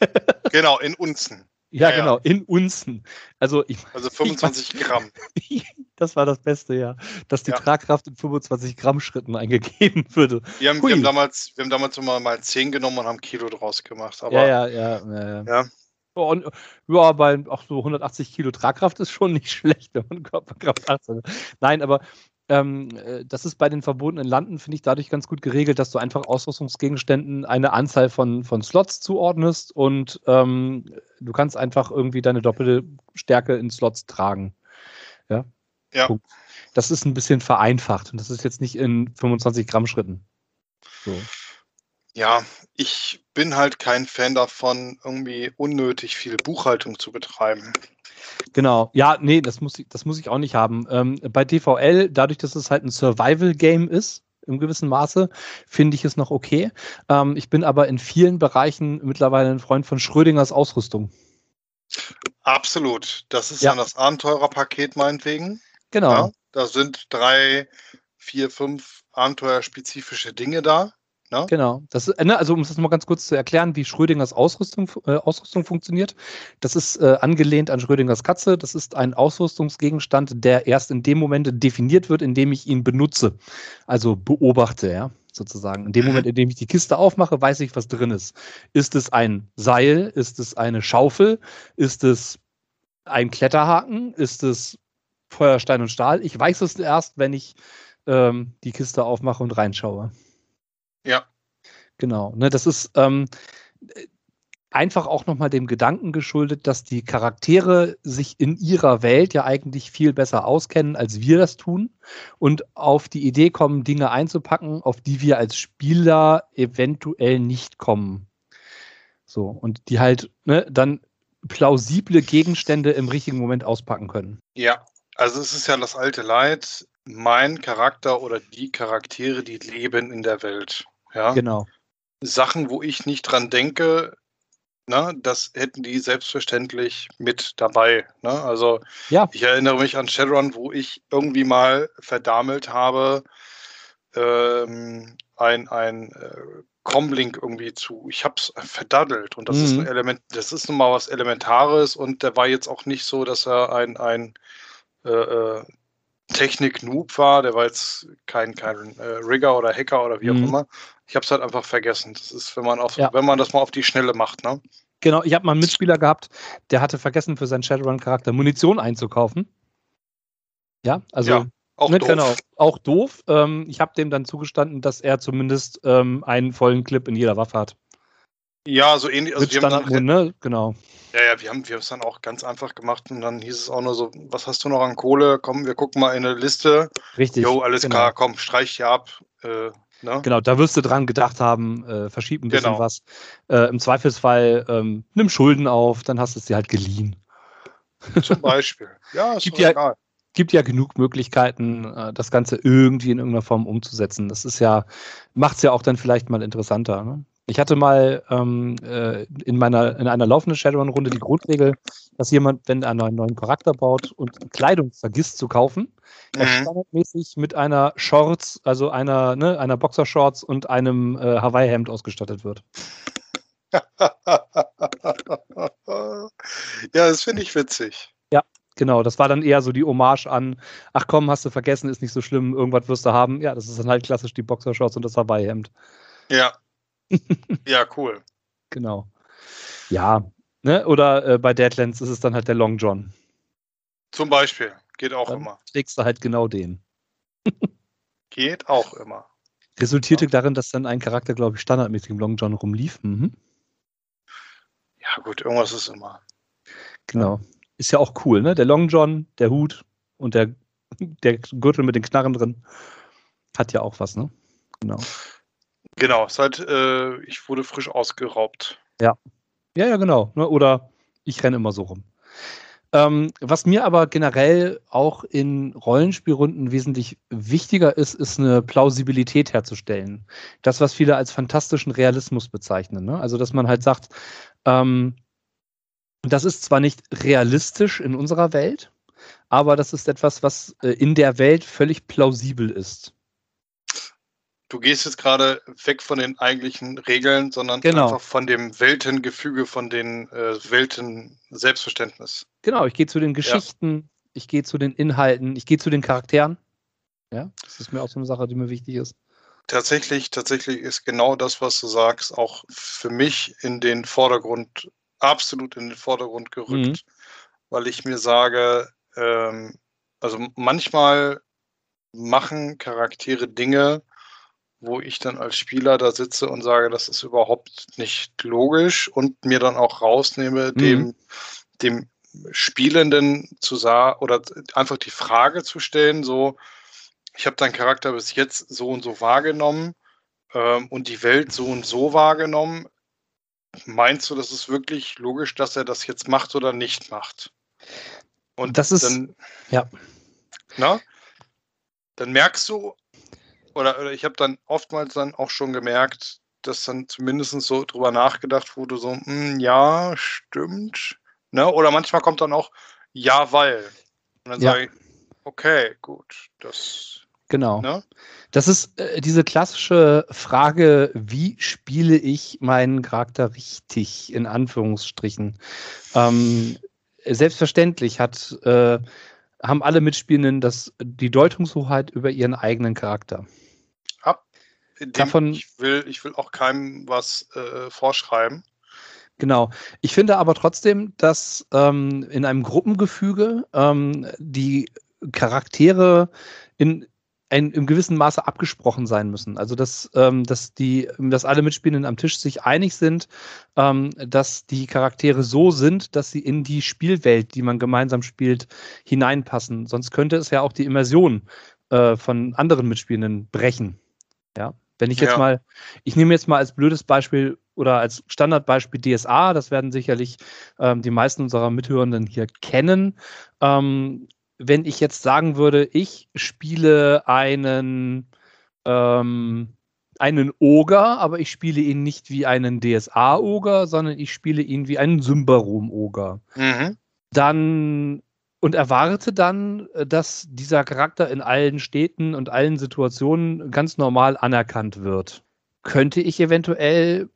(laughs) Genau, in Unzen. Ja, Ja, ja. genau, in Unzen. Also ich, (laughs) Also 25 Gramm. (laughs) das war das Beste, ja. Dass die Ja. Tragkraft in 25 Gramm Schritten eingegeben würde. Wir haben, wir haben damals, wir haben damals immer mal 10 genommen und haben Kilo draus gemacht. Aber ja, ja, ja. ja, ja. Ja. Und, ja, bei auch so 180 Kilo Tragkraft ist schon nicht schlecht, wenn man Körperkraft hat. Nein, aber ähm, äh, das ist bei den verbotenen Landen, finde ich, dadurch ganz gut geregelt, dass du einfach Ausrüstungsgegenständen eine Anzahl von, von Slots zuordnest und ähm, du kannst einfach irgendwie deine doppelte Stärke in Slots tragen. Ja. Ja. Das ist ein bisschen vereinfacht und das ist jetzt nicht in 25 Gramm Schritten. So. Ja, ich bin halt kein Fan davon, irgendwie unnötig viel Buchhaltung zu betreiben. Genau, ja, nee, das muss ich, das muss ich auch nicht haben. Ähm, bei DVL, dadurch, dass es halt ein Survival-Game ist, im gewissen Maße, finde ich es noch okay. Ähm, ich bin aber in vielen Bereichen mittlerweile ein Freund von Schrödingers Ausrüstung. Absolut. Das ist Ja. dann das Abenteurerpaket meinetwegen. Genau. Ja, da sind drei, vier, fünf abenteuerspezifische Dinge da. Ne? Genau. Das, ne, also um es mal ganz kurz zu erklären, wie Schrödingers Ausrüstung, äh, Ausrüstung funktioniert. Das ist äh, angelehnt an Schrödingers Katze. Das ist ein Ausrüstungsgegenstand, der erst in dem Moment definiert wird, in dem ich ihn benutze. Also beobachte, ja, sozusagen. In dem Moment, in dem ich die Kiste aufmache, weiß ich, was drin ist. Ist es ein Seil? Ist es eine Schaufel? Ist es ein Kletterhaken? Ist es Feuerstein und Stahl? Ich weiß es erst, wenn ich ähm, die Kiste aufmache und reinschaue. Ja. Genau. Ne, das ist ähm, einfach auch nochmal dem Gedanken geschuldet, dass die Charaktere sich in ihrer Welt ja eigentlich viel besser auskennen, als wir das tun und auf die Idee kommen, Dinge einzupacken, auf die wir als Spieler eventuell nicht kommen. So, und die halt ne, dann plausible Gegenstände im richtigen Moment auspacken können. Ja, also es ist ja das alte Leid, mein Charakter oder die Charaktere, die leben in der Welt. Ja? Genau. Sachen, wo ich nicht dran denke, ne, das hätten die selbstverständlich mit dabei. Ne? Also ja. ich erinnere mich an Shadowrun, wo ich irgendwie mal verdammt habe, ähm, ein, ein äh, Comlink irgendwie zu. Ich habe es verdaddelt und das mhm. ist ein Element, das ist nun mal was Elementares und der war jetzt auch nicht so, dass er ein, ein äh, äh Technik-Noob war, der war jetzt kein, kein äh, Rigger oder Hacker oder wie auch mhm. immer. Ich habe es halt einfach vergessen. Das ist, wenn man, auf, ja. wenn man das mal auf die Schnelle macht, ne? Genau, ich habe mal einen Mitspieler gehabt, der hatte vergessen, für seinen Shadowrun-Charakter Munition einzukaufen. Ja, also ja, auch ne, doof. Genau, auch doof. Ähm, ich habe dem dann zugestanden, dass er zumindest ähm, einen vollen Clip in jeder Waffe hat. Ja, so ähnlich. Also Mit Standard dann, ne? Genau. Ja, ja, wir haben wir es dann auch ganz einfach gemacht und dann hieß es auch nur so, was hast du noch an Kohle? Komm, wir gucken mal in eine Liste. Richtig. Jo, alles genau. klar, komm, streich hier ab. Äh, ne? Genau, da wirst du dran gedacht haben, äh, verschieb ein bisschen genau. was. Äh, Im Zweifelsfall ähm, nimm Schulden auf, dann hast du es dir halt geliehen. Zum Beispiel. Ja, (laughs) ist gibt ja, egal. gibt ja genug Möglichkeiten, äh, das Ganze irgendwie in irgendeiner Form umzusetzen. Das ist ja, macht es ja auch dann vielleicht mal interessanter. Ne? Ich hatte mal ähm, äh, in meiner in einer laufenden Shadowrun-Runde die Grundregel, dass jemand, wenn er einen neuen Charakter baut und Kleidung vergisst zu kaufen, mhm. standardmäßig mit einer Shorts, also einer, ne, einer Boxershorts und einem äh, Hawaii-Hemd ausgestattet wird. (laughs) ja, das finde ich witzig. Ja, genau. Das war dann eher so die Hommage an, ach komm, hast du vergessen, ist nicht so schlimm, irgendwas wirst du haben. Ja, das ist dann halt klassisch die Boxershorts und das Hawaii-Hemd. Ja, ja, cool. (laughs) Genau. Ja, ne? oder äh, bei Deadlands ist es dann halt der Long John. Zum Beispiel. Geht auch dann immer. Trägst du halt genau den. (laughs) Geht auch immer. Resultierte ja. darin, dass dann ein Charakter, glaube ich, standardmäßig im Long John rumlief. Mhm. Ja, gut, irgendwas ist immer. Genau. Ist ja auch cool, ne? Der Long John, der Hut und der, (laughs) der Gürtel mit den Knarren drin. Hat ja auch was, ne? Genau. Genau, seit äh, ich wurde frisch ausgeraubt. Ja. Ja, ja, genau. Ne? Oder ich renne immer so rum. Ähm, was mir aber generell auch in Rollenspielrunden wesentlich wichtiger ist, ist eine Plausibilität herzustellen. Das, was viele als fantastischen Realismus bezeichnen. Ne? Also, dass man halt sagt, ähm, das ist zwar nicht realistisch in unserer Welt, aber das ist etwas, was äh, in der Welt völlig plausibel ist du gehst jetzt gerade weg von den eigentlichen Regeln, sondern genau. einfach von dem Weltengefüge, von den äh, Welten-Selbstverständnis. Genau, ich gehe zu den Geschichten, ja. ich gehe zu den Inhalten, ich gehe zu den Charakteren. Ja, das ist mir auch so eine Sache, die mir wichtig ist. Tatsächlich, tatsächlich ist genau das, was du sagst, auch für mich in den Vordergrund, absolut in den Vordergrund gerückt, mhm. weil ich mir sage, ähm, also manchmal machen Charaktere Dinge, wo ich dann als Spieler da sitze und sage, das ist überhaupt nicht logisch und mir dann auch rausnehme, mhm. dem, dem Spielenden zu sagen oder einfach die Frage zu stellen, so, ich habe deinen Charakter bis jetzt so und so wahrgenommen ähm, und die Welt so und so wahrgenommen. Meinst du, das ist wirklich logisch, dass er das jetzt macht oder nicht macht? Und das ist, dann, ja. Na, dann merkst du, oder, oder ich habe dann oftmals dann auch schon gemerkt, dass dann zumindest so drüber nachgedacht wurde, so, hm, ja, stimmt. Ne? Oder manchmal kommt dann auch, ja, weil. Und dann ja. sage ich, okay, gut, das. Genau. Ne? Das ist äh, diese klassische Frage, wie spiele ich meinen Charakter richtig, in Anführungsstrichen. Ähm, selbstverständlich hat, äh, haben alle Mitspielenden das, die Deutungshoheit über ihren eigenen Charakter. Davon, ich, will, ich will auch keinem was äh, vorschreiben. Genau. Ich finde aber trotzdem, dass ähm, in einem Gruppengefüge ähm, die Charaktere in ein, im gewissen Maße abgesprochen sein müssen. Also dass, ähm, dass die, dass alle Mitspielenden am Tisch sich einig sind, ähm, dass die Charaktere so sind, dass sie in die Spielwelt, die man gemeinsam spielt, hineinpassen. Sonst könnte es ja auch die Immersion äh, von anderen Mitspielenden brechen. Ja. Wenn ich jetzt ja. mal, ich nehme jetzt mal als blödes Beispiel oder als Standardbeispiel DSA, das werden sicherlich ähm, die meisten unserer Mithörenden hier kennen. Ähm, wenn ich jetzt sagen würde, ich spiele einen, ähm, einen Oger, aber ich spiele ihn nicht wie einen DSA-Oger, sondern ich spiele ihn wie einen Symbarom-Oger. Mhm. Dann und erwarte dann, dass dieser Charakter in allen Städten und allen Situationen ganz normal anerkannt wird. Könnte ich eventuell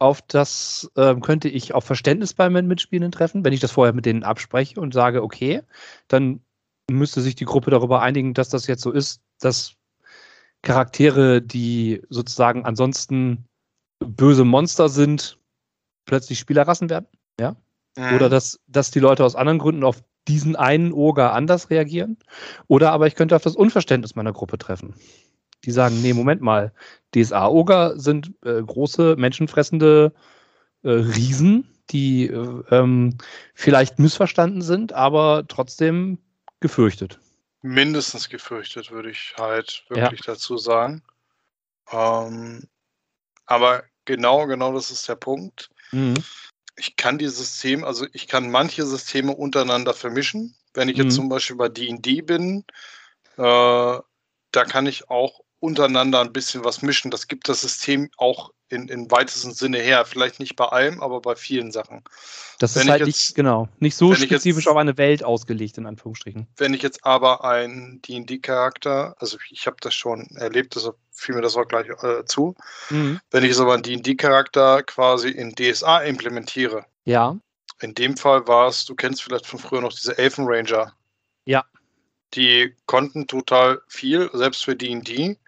auf das, äh, könnte ich auf Verständnis bei meinen Mitspielenden treffen, wenn ich das vorher mit denen abspreche und sage, okay, dann müsste sich die Gruppe darüber einigen, dass das jetzt so ist, dass Charaktere, die sozusagen ansonsten böse Monster sind, plötzlich Spielerrassen werden. Ja? Mhm. Oder dass, dass die Leute aus anderen Gründen auf diesen einen Oger anders reagieren. Oder aber ich könnte auf das Unverständnis meiner Gruppe treffen. Die sagen, nee, Moment mal, DSA-Oger sind äh, große, menschenfressende äh, Riesen, die äh, ähm, vielleicht missverstanden sind, aber trotzdem gefürchtet. Mindestens gefürchtet, würde ich halt wirklich ja. dazu sagen. Ähm, aber genau, genau das ist der Punkt. Mhm. Ich kann die Systeme, also ich kann manche Systeme untereinander vermischen. Wenn ich mhm. jetzt zum Beispiel bei D&D bin, äh, da kann ich auch untereinander ein bisschen was mischen. Das gibt das System auch in, in weitesten Sinne her. Vielleicht nicht bei allem, aber bei vielen Sachen. Das wenn ist halt jetzt, nicht, genau, nicht so spezifisch jetzt, auf eine Welt ausgelegt, in Anführungsstrichen. Wenn ich jetzt aber einen D&D-Charakter, also ich habe das schon erlebt, deshalb fiel mir das auch gleich äh, zu. Mhm. Wenn ich aber einen D&D-Charakter quasi in DSA implementiere. Ja. In dem Fall war es, du kennst vielleicht von früher noch diese Elfenranger. Ja. Die konnten total viel, selbst für D&D.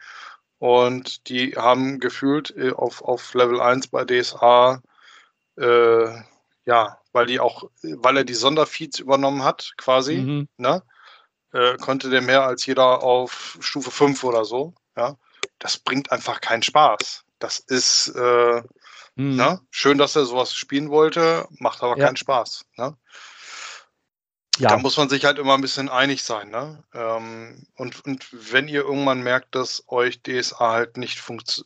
Und die haben gefühlt äh, auf, auf Level 1 bei DSA, äh, ja, weil die auch, weil er die Sonderfeeds übernommen hat, quasi, mhm. ne? Äh, konnte der mehr als jeder auf Stufe 5 oder so, ja. Das bringt einfach keinen Spaß. Das ist äh, mhm. ne? schön, dass er sowas spielen wollte, macht aber ja. keinen Spaß. Ne? ja. da muss man sich halt immer ein bisschen einig sein. Ne? Ähm, und, und wenn ihr irgendwann merkt, dass euch DSA halt nicht,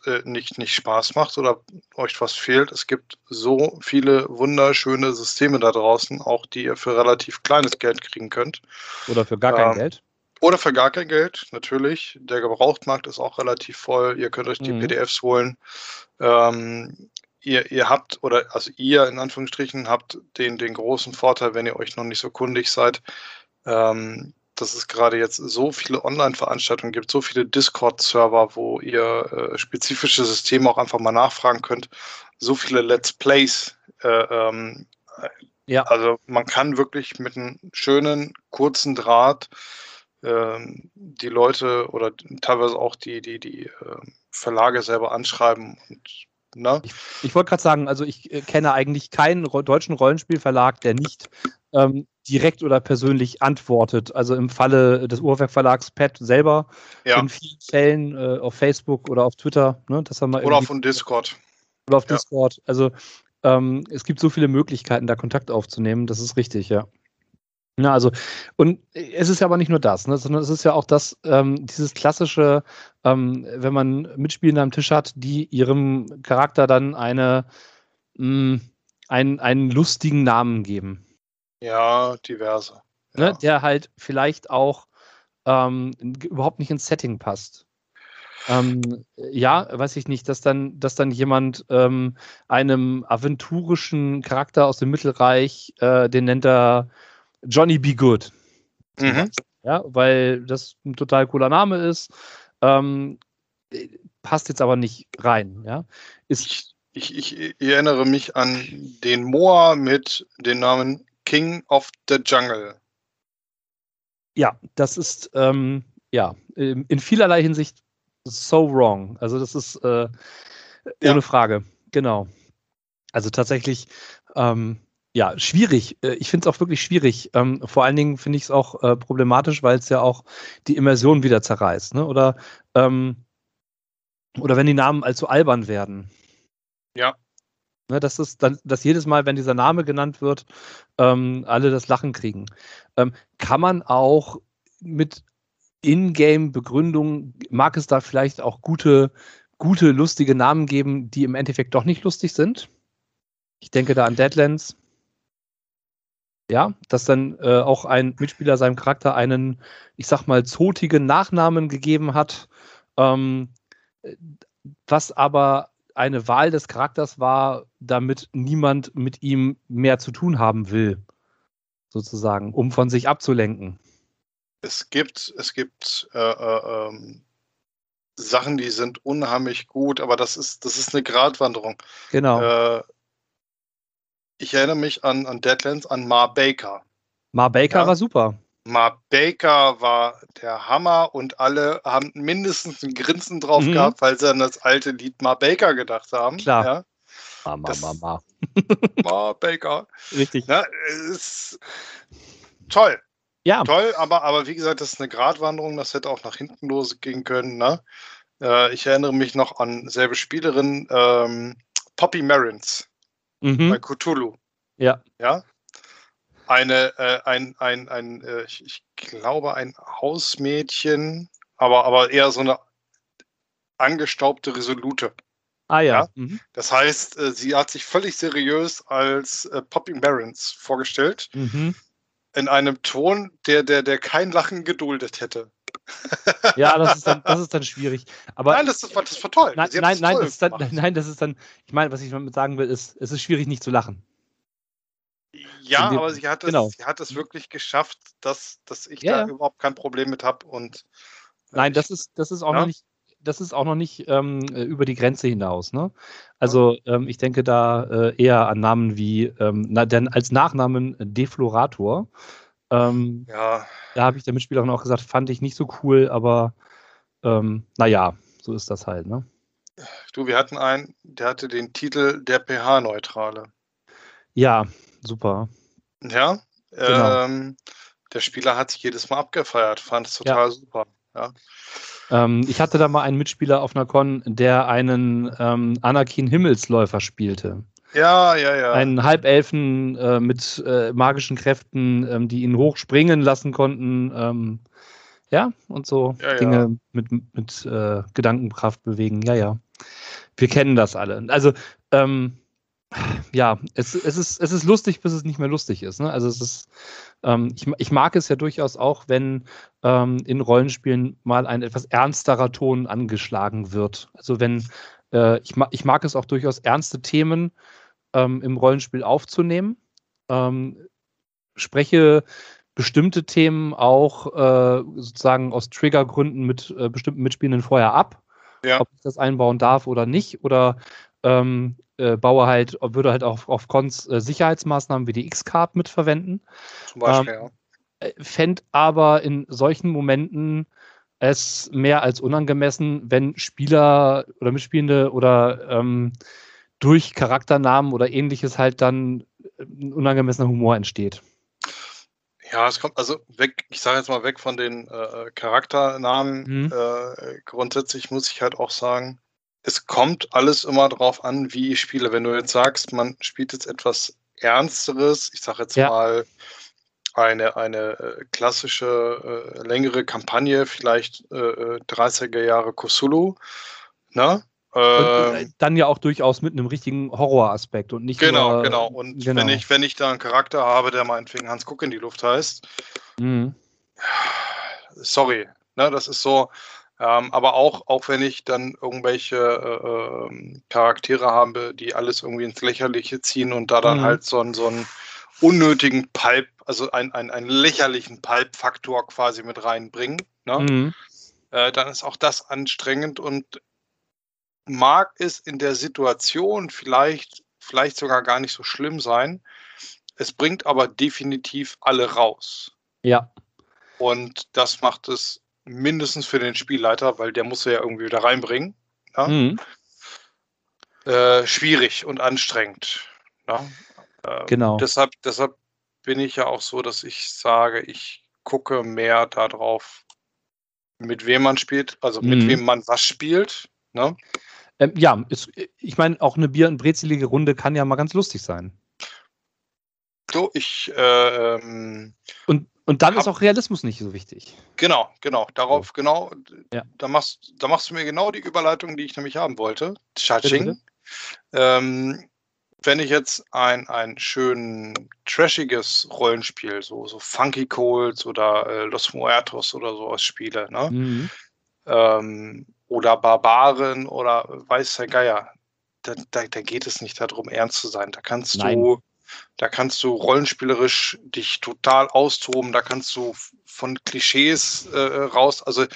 äh, nicht, nicht Spaß macht oder euch was fehlt, es gibt so viele wunderschöne Systeme da draußen, auch die ihr für relativ kleines Geld kriegen könnt. Oder für gar kein ähm, Geld. Oder für gar kein Geld, natürlich. Der Gebrauchtmarkt ist auch relativ voll. Ihr könnt euch die mhm. PDFs holen. Ähm, ihr, ihr habt, oder also ihr in Anführungsstrichen habt den, den großen Vorteil, wenn ihr euch noch nicht so kundig seid, ähm, dass es gerade jetzt so viele Online-Veranstaltungen gibt, so viele Discord-Server, wo ihr äh, spezifische Systeme auch einfach mal nachfragen könnt, so viele Let's Plays. Äh, ähm, ja. Also man kann wirklich mit einem schönen, kurzen Draht die Leute oder teilweise auch die, die, die äh, Verlage selber anschreiben und Ne? Ich, ich wollte gerade sagen, also ich äh, kenne eigentlich keinen ro deutschen Rollenspielverlag, der nicht ähm, direkt oder persönlich antwortet. Also im Falle des Uhrwerk Pat selber ja. in vielen Fällen äh, auf Facebook oder auf Twitter. Ne, das haben wir oder auf Discord. Oder auf ja. Discord. Also ähm, es gibt so viele Möglichkeiten, da Kontakt aufzunehmen. Das ist richtig, ja. Ja, also, und es ist ja aber nicht nur das, ne, sondern es ist ja auch das, ähm, dieses klassische, ähm, wenn man Mitspielende am Tisch hat, die ihrem Charakter dann eine, mh, mm, einen, einen lustigen Namen geben. Ja, diverse. Ne, ja. Der halt vielleicht auch ähm, überhaupt nicht ins Setting passt. Ähm, ja, weiß ich nicht, dass dann, dass dann jemand ähm, einem aventurischen Charakter aus dem Mittelreich, äh, den nennt er Johnny Be Good. Mhm. Ja, weil das ein total cooler Name ist. Ähm, passt jetzt aber nicht rein. Ja? Ist ich, ich, ich erinnere mich an den Moa mit dem Namen King of the Jungle. Ja, das ist ähm, ja in vielerlei Hinsicht so wrong. Also das ist äh, ohne ja. Frage. Genau. Also tatsächlich, ähm, ja, schwierig. Äh, ich finde es auch wirklich schwierig. Ähm, vor allen Dingen finde ich es auch äh, problematisch, weil es ja auch die Immersion wieder zerreißt. Ne? Oder, ähm, oder wenn die Namen allzu albern werden. Ja. Ne, das ist dann, dass jedes Mal, wenn dieser Name genannt wird, ähm, alle das Lachen kriegen. Ähm, kann man auch mit Ingame-Begründung, mag es da vielleicht auch gute, gute, lustige Namen geben, die im Endeffekt doch nicht lustig sind? Ich denke da an Deadlands. Ja, dass dann äh, auch ein Mitspieler seinem Charakter einen, ich sag mal, zotigen Nachnamen gegeben hat, ähm, was aber eine Wahl des Charakters war, damit niemand mit ihm mehr zu tun haben will, sozusagen, um von sich abzulenken. Es gibt, es gibt äh, äh, ähm, Sachen, die sind unheimlich gut, aber das ist, das ist eine Gratwanderung. Genau. Äh, ich erinnere mich an, an Deadlands, an Mar Baker. Mar Baker ja? war super. Mar Baker war der Hammer und alle haben mindestens ein Grinsen drauf mhm. gehabt, weil sie an das alte Lied Mar Baker gedacht haben. Klar. Ja? Mama, das, Mama. Mar (laughs) Baker. Richtig. Ja, ist toll. Ja. Toll, aber, aber wie gesagt, das ist eine Gratwanderung, das hätte auch nach hinten losgehen können. Ne? Äh, ich erinnere mich noch an selbe Spielerin, ähm, Poppy Marins mhm. bei Cthulhu. Ja. Ja. Eine, äh, ein, ein, ein äh, ich, ich, glaube, ein Hausmädchen, aber, aber eher so eine angestaubte Resolute. Ah ja. ja? Mhm. Das heißt, äh, sie hat sich völlig seriös als äh, Poppy Marins vorgestellt. Mhm in einem Ton, der, der, der kein Lachen geduldet hätte. Ja, das ist dann, das ist dann schwierig. Aber nein, das, ist, das war toll. Nein, nein, nein, toll das ist dann, nein, das ist dann, ich meine, was ich damit sagen will, ist, es ist schwierig, nicht zu lachen. Ja, dem, aber sie hat, es, genau. sie hat es wirklich geschafft, dass, dass ich ja, da ja. überhaupt kein Problem mit habe. Und äh, Nein, das ist, das ist auch ja? noch nicht, das ist auch noch nicht ähm, äh, über die Grenze hinaus. Ne? Also ähm, ich denke da äh, eher an Namen wie, ähm, na, denn als Nachnamen Deflorator. Ähm, ja. Da habe ich der Mitspielerin auch gesagt, fand ich nicht so cool, aber ähm, naja, so ist das halt. Ne? Du, wir hatten einen, der hatte den Titel der pH-Neutrale. Ja, super. Ja, genau. Ähm, der Spieler hat sich jedes Mal abgefeiert, fand es total ja. super. Ja. Ähm, ich hatte da mal einen Mitspieler auf einer Con, der einen ähm, Anakin Himmelsläufer spielte. Ja, ja, ja. Einen Halbelfen äh, mit äh, magischen Kräften, ähm, die ihn hochspringen lassen konnten. Ähm, ja, und so ja, Dinge ja. mit, mit äh, Gedankenkraft bewegen. Ja, ja. Wir kennen das alle. Also, ähm, ja, es, es, ist, es ist lustig, bis es nicht mehr lustig ist. Ne? Also es ist, ähm, ich, ich, mag es ja durchaus auch, wenn ähm, in Rollenspielen mal ein etwas ernsterer Ton angeschlagen wird. Also wenn, äh, ich, ma ich mag es auch durchaus, ernste Themen ähm, im Rollenspiel aufzunehmen. Ähm, spreche bestimmte Themen auch äh, sozusagen aus Triggergründen mit äh, bestimmten Mitspielenden vorher ab. Ja. Ob ich das einbauen darf oder nicht. Oder ähm, äh, baue halt, würde halt auch auf Cons äh, Sicherheitsmaßnahmen wie die X-Card mitverwenden. Zum Beispiel, ähm, ja. Äh, Fände aber in solchen Momenten es mehr als unangemessen, wenn Spieler oder Mitspielende oder ähm, durch Charakternamen oder ähnliches halt dann ein unangemessener Humor entsteht. Ja, es kommt also weg, ich sage jetzt mal weg von den äh, Charakternamen. Mhm. Äh, grundsätzlich muss ich halt auch sagen, es kommt alles immer darauf an, wie ich spiele. Wenn du jetzt sagst, man spielt jetzt etwas Ernsteres, ich sage jetzt ja. mal eine, eine äh, klassische, äh, längere Kampagne, vielleicht äh, 30er äh, Jahre Kusulu, ne? Äh, ähm, dann ja auch durchaus mit einem richtigen Horroraspekt und nicht genau nur, genau und genau. wenn ich wenn ich da einen Charakter habe der meinetwegen Hans Guck in die Luft heißt mhm. sorry ne das ist so ähm, aber auch, auch wenn ich dann irgendwelche äh, ähm, Charaktere habe, die alles irgendwie ins Lächerliche ziehen und da dann mhm. halt so, einen, so einen unnötigen Pulp, also einen, einen, einen lächerlichen Pulp-Faktor quasi mit reinbringen. Ne? Mhm. äh, dann ist auch das anstrengend und mag es in der Situation vielleicht, vielleicht sogar gar nicht so schlimm sein. Es bringt aber definitiv alle raus. Ja. Und das macht es mindestens für den Spielleiter, weil der muss ja irgendwie wieder reinbringen. Ja? Mhm. Äh, schwierig und anstrengend. Ja? Äh, genau. Deshalb, deshalb bin ich ja auch so, dass ich sage, ich gucke mehr darauf, mit wem man spielt, also mit mhm. wem man was spielt. Ne? Ähm, ja, ist, ich meine, auch eine Bier- und brezelige Runde kann ja mal ganz lustig sein. So, ich. Äh, ähm, und, und dann hab, ist auch Realismus nicht so wichtig. Genau, genau. Darauf, so. genau. Ja. Da, machst, da machst du mir genau die Überleitung, die ich nämlich haben wollte. Chaching. Ähm, wenn ich jetzt ein, ein schön trashiges Rollenspiel, so, so Funky Cold oder äh, Los Muertos oder sowas spiele, ne? Mhm. Ähm, oder Barbaren oder weiß der Geier, da, da, da, geht es nicht darum, ernst zu sein. Da kannst Nein. du, da kannst du rollenspielerisch dich total austoben, da kannst du von Klischees äh, raus, also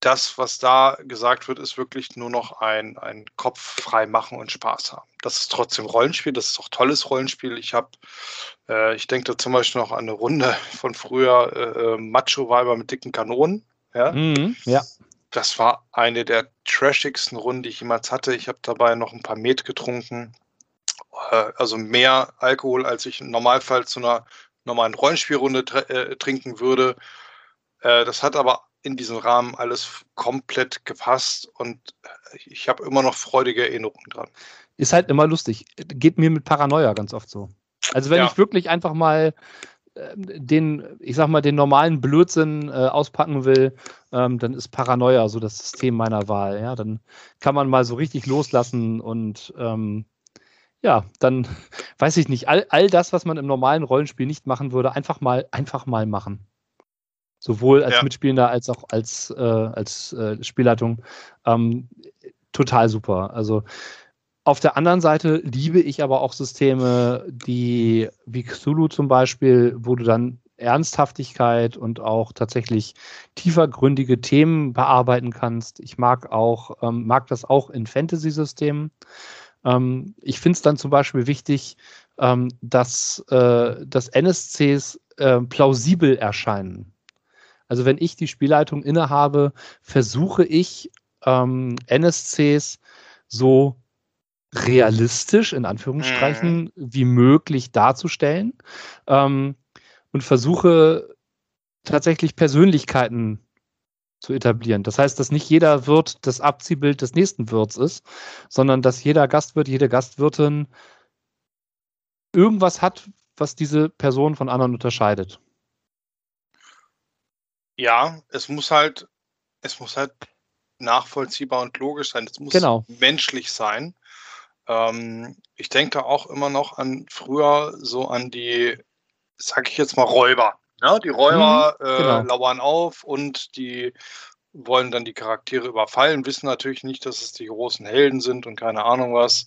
das, was da gesagt wird, ist wirklich nur noch ein, ein Kopf frei machen und Spaß haben. Das ist trotzdem Rollenspiel, das ist auch tolles Rollenspiel. Ich habe, äh, ich denke da zum Beispiel noch an eine Runde von früher äh, äh Macho-Weiber mit dicken Kanonen. Ja? Mhm, ja. Das war eine der trashigsten Runden, die ich jemals hatte. Ich habe dabei noch ein paar Met getrunken. Äh, also mehr Alkohol, als ich im Normalfall zu einer normalen Rollenspielrunde äh, trinken würde. Äh, das hat aber in diesem Rahmen alles komplett gepasst und ich habe immer noch freudige Erinnerungen dran. Ist halt immer lustig. Geht mir mit Paranoia ganz oft so. Also wenn ja. ich wirklich einfach mal äh, den, ich sag mal, den normalen Blödsinn äh, auspacken will, ähm, dann ist Paranoia so das System meiner Wahl. Ja, dann kann man mal so richtig loslassen und ähm, ja, dann (laughs) weiß ich nicht, all, all das, was man im normalen Rollenspiel nicht machen würde, einfach mal, einfach mal machen. Sowohl als ja. Mitspielender als auch als, äh, als äh, Spielleitung. Ähm, total super. Also auf der anderen Seite liebe ich aber auch Systeme, die wie Cthulhu zum Beispiel, wo du dann Ernsthaftigkeit und auch tatsächlich tiefergründige Themen bearbeiten kannst. Ich mag auch, ähm, mag das auch in Fantasy-Systemen. Ähm, ich finde es dann zum Beispiel wichtig, ähm, dass, äh, dass NSCs äh, plausibel erscheinen. Also wenn ich die Spielleitung innehabe, versuche ich ähm, NSCs so realistisch in Anführungsstrichen mhm. wie möglich darzustellen ähm, und versuche tatsächlich Persönlichkeiten zu etablieren. Das heißt, dass nicht jeder Wirt das Abziehbild des nächsten Wirts ist, sondern dass jeder Gastwirt, jede Gastwirtin irgendwas hat, was diese Person von anderen unterscheidet. Ja, es muss halt, es muss halt nachvollziehbar und logisch sein. Es muss genau. menschlich sein. Ähm, ich denke auch immer noch an früher so an die, sag ich jetzt mal, Räuber. Ja, die Räuber mhm, genau. äh, lauern auf und die wollen dann die Charaktere überfallen, wissen natürlich nicht, dass es die großen Helden sind und keine Ahnung was.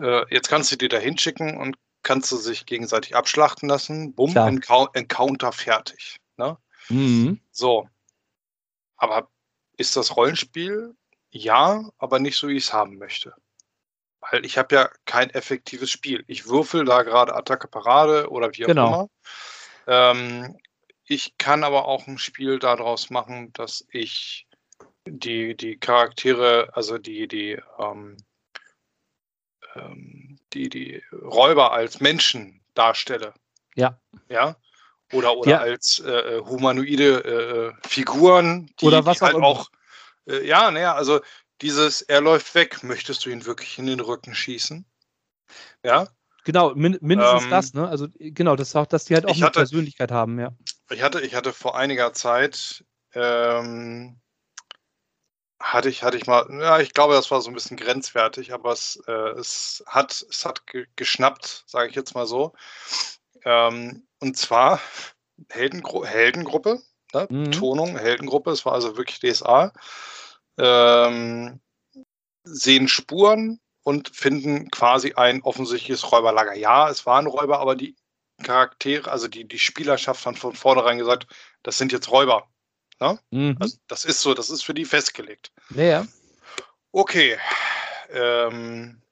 Äh, jetzt kannst du die da hinschicken und kannst du sich gegenseitig abschlachten lassen. Bumm, Encounter fertig. Ne? Mhm. So. Aber ist das Rollenspiel? Ja, aber nicht so, wie ich es haben möchte. Weil ich habe ja kein effektives Spiel. Ich würfel da gerade Attacke Parade oder wie auch genau. immer. Ähm, ich kann aber auch ein Spiel daraus machen, dass ich die, die Charaktere, also die, die, ähm, ähm, die, die Räuber als Menschen darstelle. Ja. Ja. Oder, oder ja. als äh, äh humanoide äh, Figuren, die, oder was die halt auch. Äh, ja, naja, also dieses, er läuft weg, möchtest du ihn wirklich in den Rücken schießen? Ja. Genau, min mindestens ähm, das, ne? Also genau, das auch, dass die halt auch eine hatte, Persönlichkeit haben, ja. Ich hatte, ich hatte vor einiger Zeit ähm, hatte ich, hatte ich mal, ja, ich glaube, das war so ein bisschen grenzwertig, aber es, äh, es hat, es hat ge geschnappt, sage ich jetzt mal so. Ähm, und zwar Heldengru Heldengruppe, ne? mhm. Betonung, Heldengruppe, es war also wirklich DSA. Ähm, sehen Spuren und finden quasi ein offensichtliches Räuberlager. Ja, es waren Räuber, aber die Charaktere, also die, die Spielerschaft hat von vornherein gesagt, das sind jetzt Räuber. Ne? Mhm. Also das ist so, das ist für die festgelegt. Ja. Okay. Ähm,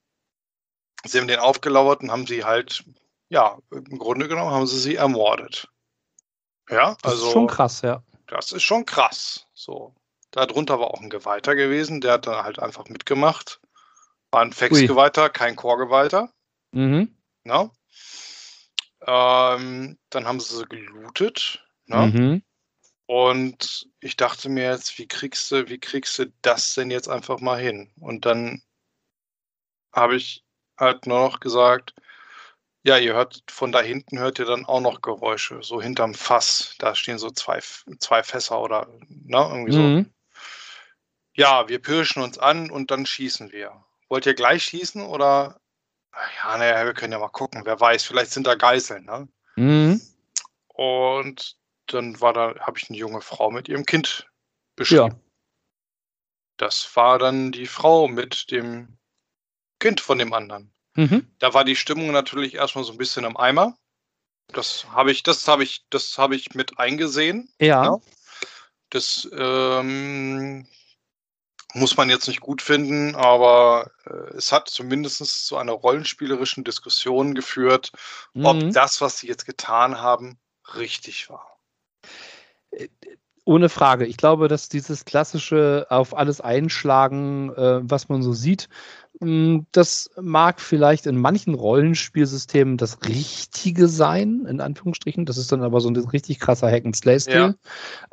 sie haben den aufgelauert und haben sie halt, ja, im Grunde genommen haben sie sie ermordet. Ja, also. Das ist schon krass, ja. Das ist schon krass. So. Darunter war auch ein Geweihter gewesen, der hat dann halt einfach mitgemacht. War ein Fax-Geweihter, kein Core-Geweihter. Mhm. Ne? Ähm, dann haben sie sie gelootet. Ne? Mhm. Und ich dachte mir jetzt, wie kriegst du, wie kriegst du das denn jetzt einfach mal hin? Und dann habe ich halt nur noch gesagt, ja, ihr hört von da hinten hört ihr dann auch noch Geräusche, so hinterm Fass. Da stehen so zwei, zwei Fässer oder ne, irgendwie so. Mhm. Ja, wir pirschen uns an und dann schießen wir. Wollt ihr gleich schießen oder? Ja, naja, wir können ja mal gucken. Wer weiß, vielleicht sind da Geiseln. Ne? Mhm. Und dann war da, habe ich eine junge Frau mit ihrem Kind beschrieben. Ja. Das war dann die Frau mit dem Kind von dem anderen. Mhm. Da war die Stimmung natürlich erstmal so ein bisschen im Eimer. Das habe ich, das habe ich, das habe ich mit eingesehen. Ja. ja. Das ähm, muss man jetzt nicht gut finden, aber äh, es hat zumindest zu einer rollenspielerischen Diskussion geführt, mhm. ob das, was sie jetzt getan haben, richtig war. Äh, ohne Frage. Ich glaube, dass dieses klassische auf alles einschlagen, äh, was man so sieht, hm, das mag vielleicht in manchen Rollenspielsystemen das Richtige sein, in Anführungsstrichen. Das ist dann aber so ein richtig krasser Hack-and-Slay-Stil.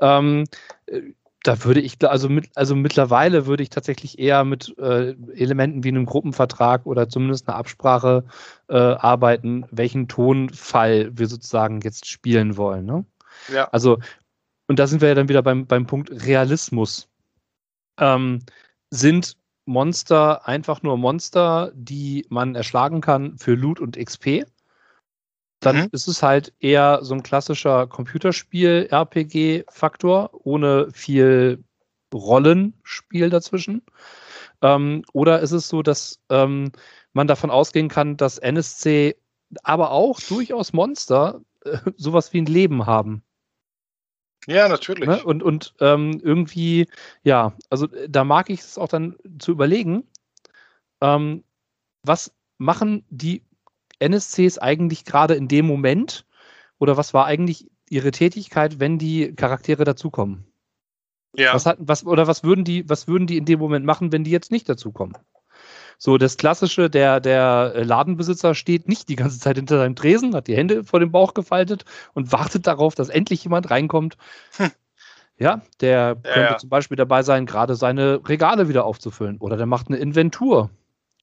Ja. Ähm, äh, da würde ich, also, mit, also mittlerweile würde ich tatsächlich eher mit äh, Elementen wie einem Gruppenvertrag oder zumindest einer Absprache äh, arbeiten, welchen Tonfall wir sozusagen jetzt spielen wollen. Ne? Ja. Also, und da sind wir ja dann wieder beim, beim Punkt Realismus. Ähm, sind Monster einfach nur Monster, die man erschlagen kann für Loot und XP. Dann mhm. ist es halt eher so ein klassischer Computerspiel-RPG-Faktor, ohne viel Rollenspiel dazwischen. Ähm, oder ist es so, dass ähm, man davon ausgehen kann, dass NSC aber auch durchaus Monster äh, (laughs) sowas wie ein Leben haben? Ja, natürlich. Ne? Und, und ähm, irgendwie, ja, also äh, da mag ich es auch dann zu überlegen, ähm, was machen die NSCs eigentlich gerade in dem Moment oder was war eigentlich ihre Tätigkeit, wenn die Charaktere dazukommen? Ja. Was hat, was, oder was würden die, was würden die in dem Moment machen, wenn die jetzt nicht dazukommen? So, das klassische, der, der Ladenbesitzer steht nicht die ganze Zeit hinter seinem Tresen, hat die Hände vor dem Bauch gefaltet und wartet darauf, dass endlich jemand reinkommt. Hm. Ja, der ja, könnte ja. zum Beispiel dabei sein, gerade seine Regale wieder aufzufüllen. Oder der macht eine Inventur.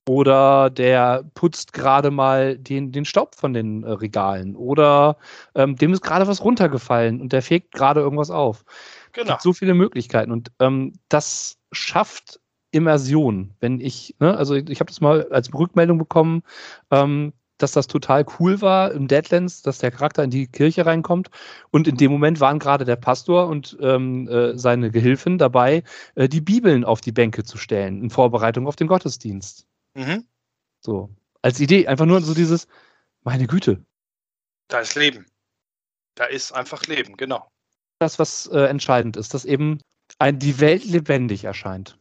Oder der putzt gerade mal den, den Staub von den äh, Regalen. Oder ähm, dem ist gerade was runtergefallen und der fegt gerade irgendwas auf. Genau. Es gibt so viele Möglichkeiten. Und ähm, das schafft Immersion. Wenn ich, ne, also ich, ich habe das mal als Rückmeldung bekommen, ähm, dass das total cool war im Deadlands, dass der Charakter in die Kirche reinkommt. Und in dem Moment waren gerade der Pastor und ähm, äh, seine Gehilfin dabei, äh, die Bibeln auf die Bänke zu stellen, in Vorbereitung auf den Gottesdienst. Mhm. So, als Idee, einfach nur so dieses, meine Güte. Da ist Leben. Da ist einfach Leben, genau. Das, was äh, entscheidend ist, dass eben ein, die Welt lebendig erscheint.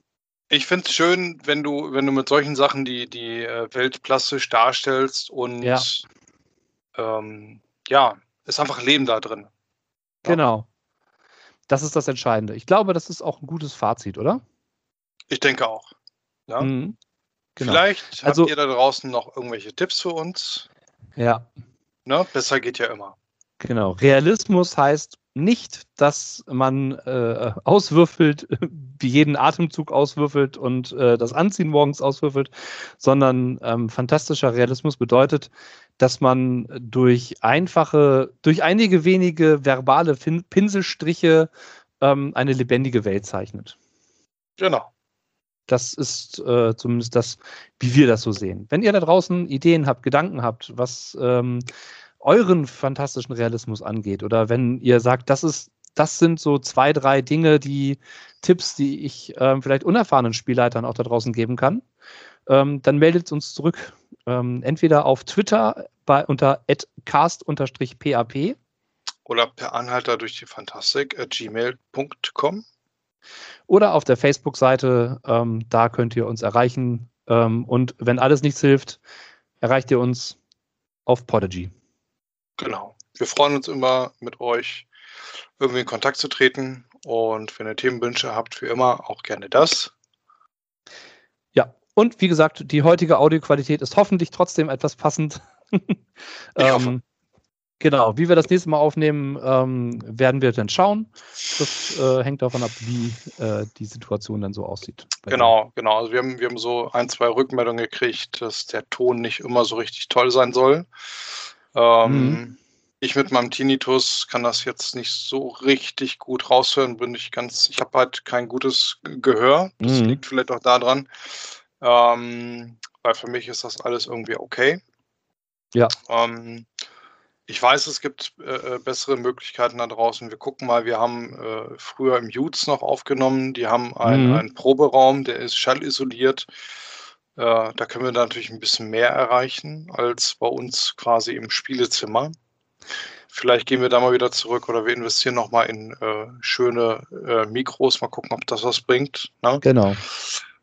Ich finde es schön, wenn du, wenn du mit solchen Sachen die, die äh, Welt plastisch darstellst und ja. Ähm, ja, ist einfach Leben da drin. Genau. Das ist das Entscheidende. Ich glaube, das ist auch ein gutes Fazit, oder? Ich denke auch. Ja. Mhm. Genau. Vielleicht also, habt ihr da draußen noch irgendwelche Tipps für uns. Ja. Ne? Besser geht ja immer. Genau. Realismus heißt nicht, dass man äh, auswürfelt, (laughs) wie jeden Atemzug auswürfelt und äh, das Anziehen morgens auswürfelt, sondern ähm, fantastischer Realismus bedeutet, dass man durch einfache, durch einige wenige verbale fin Pinselstriche ähm, eine lebendige Welt zeichnet. Genau. Das ist äh, zumindest das, wie wir das so sehen. Wenn ihr da draußen Ideen habt, Gedanken habt, was ähm, euren fantastischen Realismus angeht oder wenn ihr sagt, das ist, das sind so zwei, drei Dinge, die Tipps, die ich ähm, vielleicht unerfahrenen Spielleitern auch da draußen geben kann, ähm, dann meldet uns zurück. Ähm, entweder auf Twitter bei, unter cast-pap Oder per Anhalter durch die Fantastik at gmail.com. Oder auf der Facebook-Seite, ähm, da könnt ihr uns erreichen. Ähm, und wenn alles nichts hilft, erreicht ihr uns auf Podigy. Genau. Wir freuen uns immer, mit euch irgendwie in Kontakt zu treten. Und wenn ihr Themenwünsche habt, wie immer, auch gerne das. Ja, und wie gesagt, die heutige Audioqualität ist hoffentlich trotzdem etwas passend. (laughs) ähm, genau, wie wir das nächste Mal aufnehmen, ähm, werden wir dann schauen. Das äh, hängt davon ab, wie äh, die Situation dann so aussieht. Genau, dir. genau. Also wir haben, wir haben so ein, zwei Rückmeldungen gekriegt, dass der Ton nicht immer so richtig toll sein soll. Ähm, mhm. Ich mit meinem Tinnitus kann das jetzt nicht so richtig gut raushören, bin ich ganz, ich habe halt kein gutes Gehör. Das mhm. liegt vielleicht auch daran. Ähm, weil für mich ist das alles irgendwie okay. Ja. Ähm, ich weiß, es gibt äh, äh, bessere Möglichkeiten da draußen. Wir gucken mal, wir haben äh, früher im Jutes noch aufgenommen. Die haben einen, mhm. einen Proberaum, der ist schallisoliert. Äh, da können wir natürlich ein bisschen mehr erreichen als bei uns quasi im Spielezimmer. Vielleicht gehen wir da mal wieder zurück oder wir investieren nochmal in äh, schöne äh, Mikros. Mal gucken, ob das was bringt. Ne? Genau.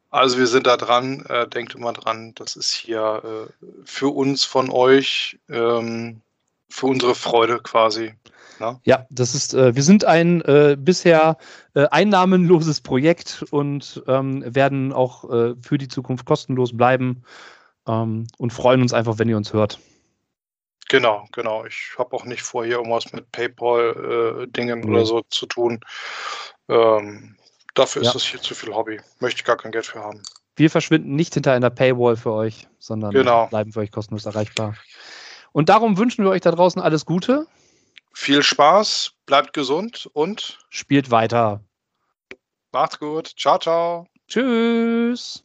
Also wir sind da dran, denkt immer dran, das ist hier für uns von euch, ähm, für unsere Freude quasi. Ne? Ja, das ist, äh, wir sind ein äh, bisher äh, einnahmenloses Projekt und ähm, werden auch äh, für die Zukunft kostenlos bleiben ähm, und freuen uns einfach, wenn ihr uns hört. Genau, genau. Ich habe auch nicht vor, hier irgendwas mit PayPal-Dingen mhm. oder so zu tun. Ähm, dafür ist ja. das hier zu viel Hobby. Möchte ich gar kein Geld für haben. Wir verschwinden nicht hinter einer Paywall für euch, sondern genau. bleiben für euch kostenlos erreichbar. Und darum wünschen wir euch da draußen alles Gute. Viel Spaß, bleibt gesund und spielt weiter. Macht's gut. Ciao, ciao. Tschüss.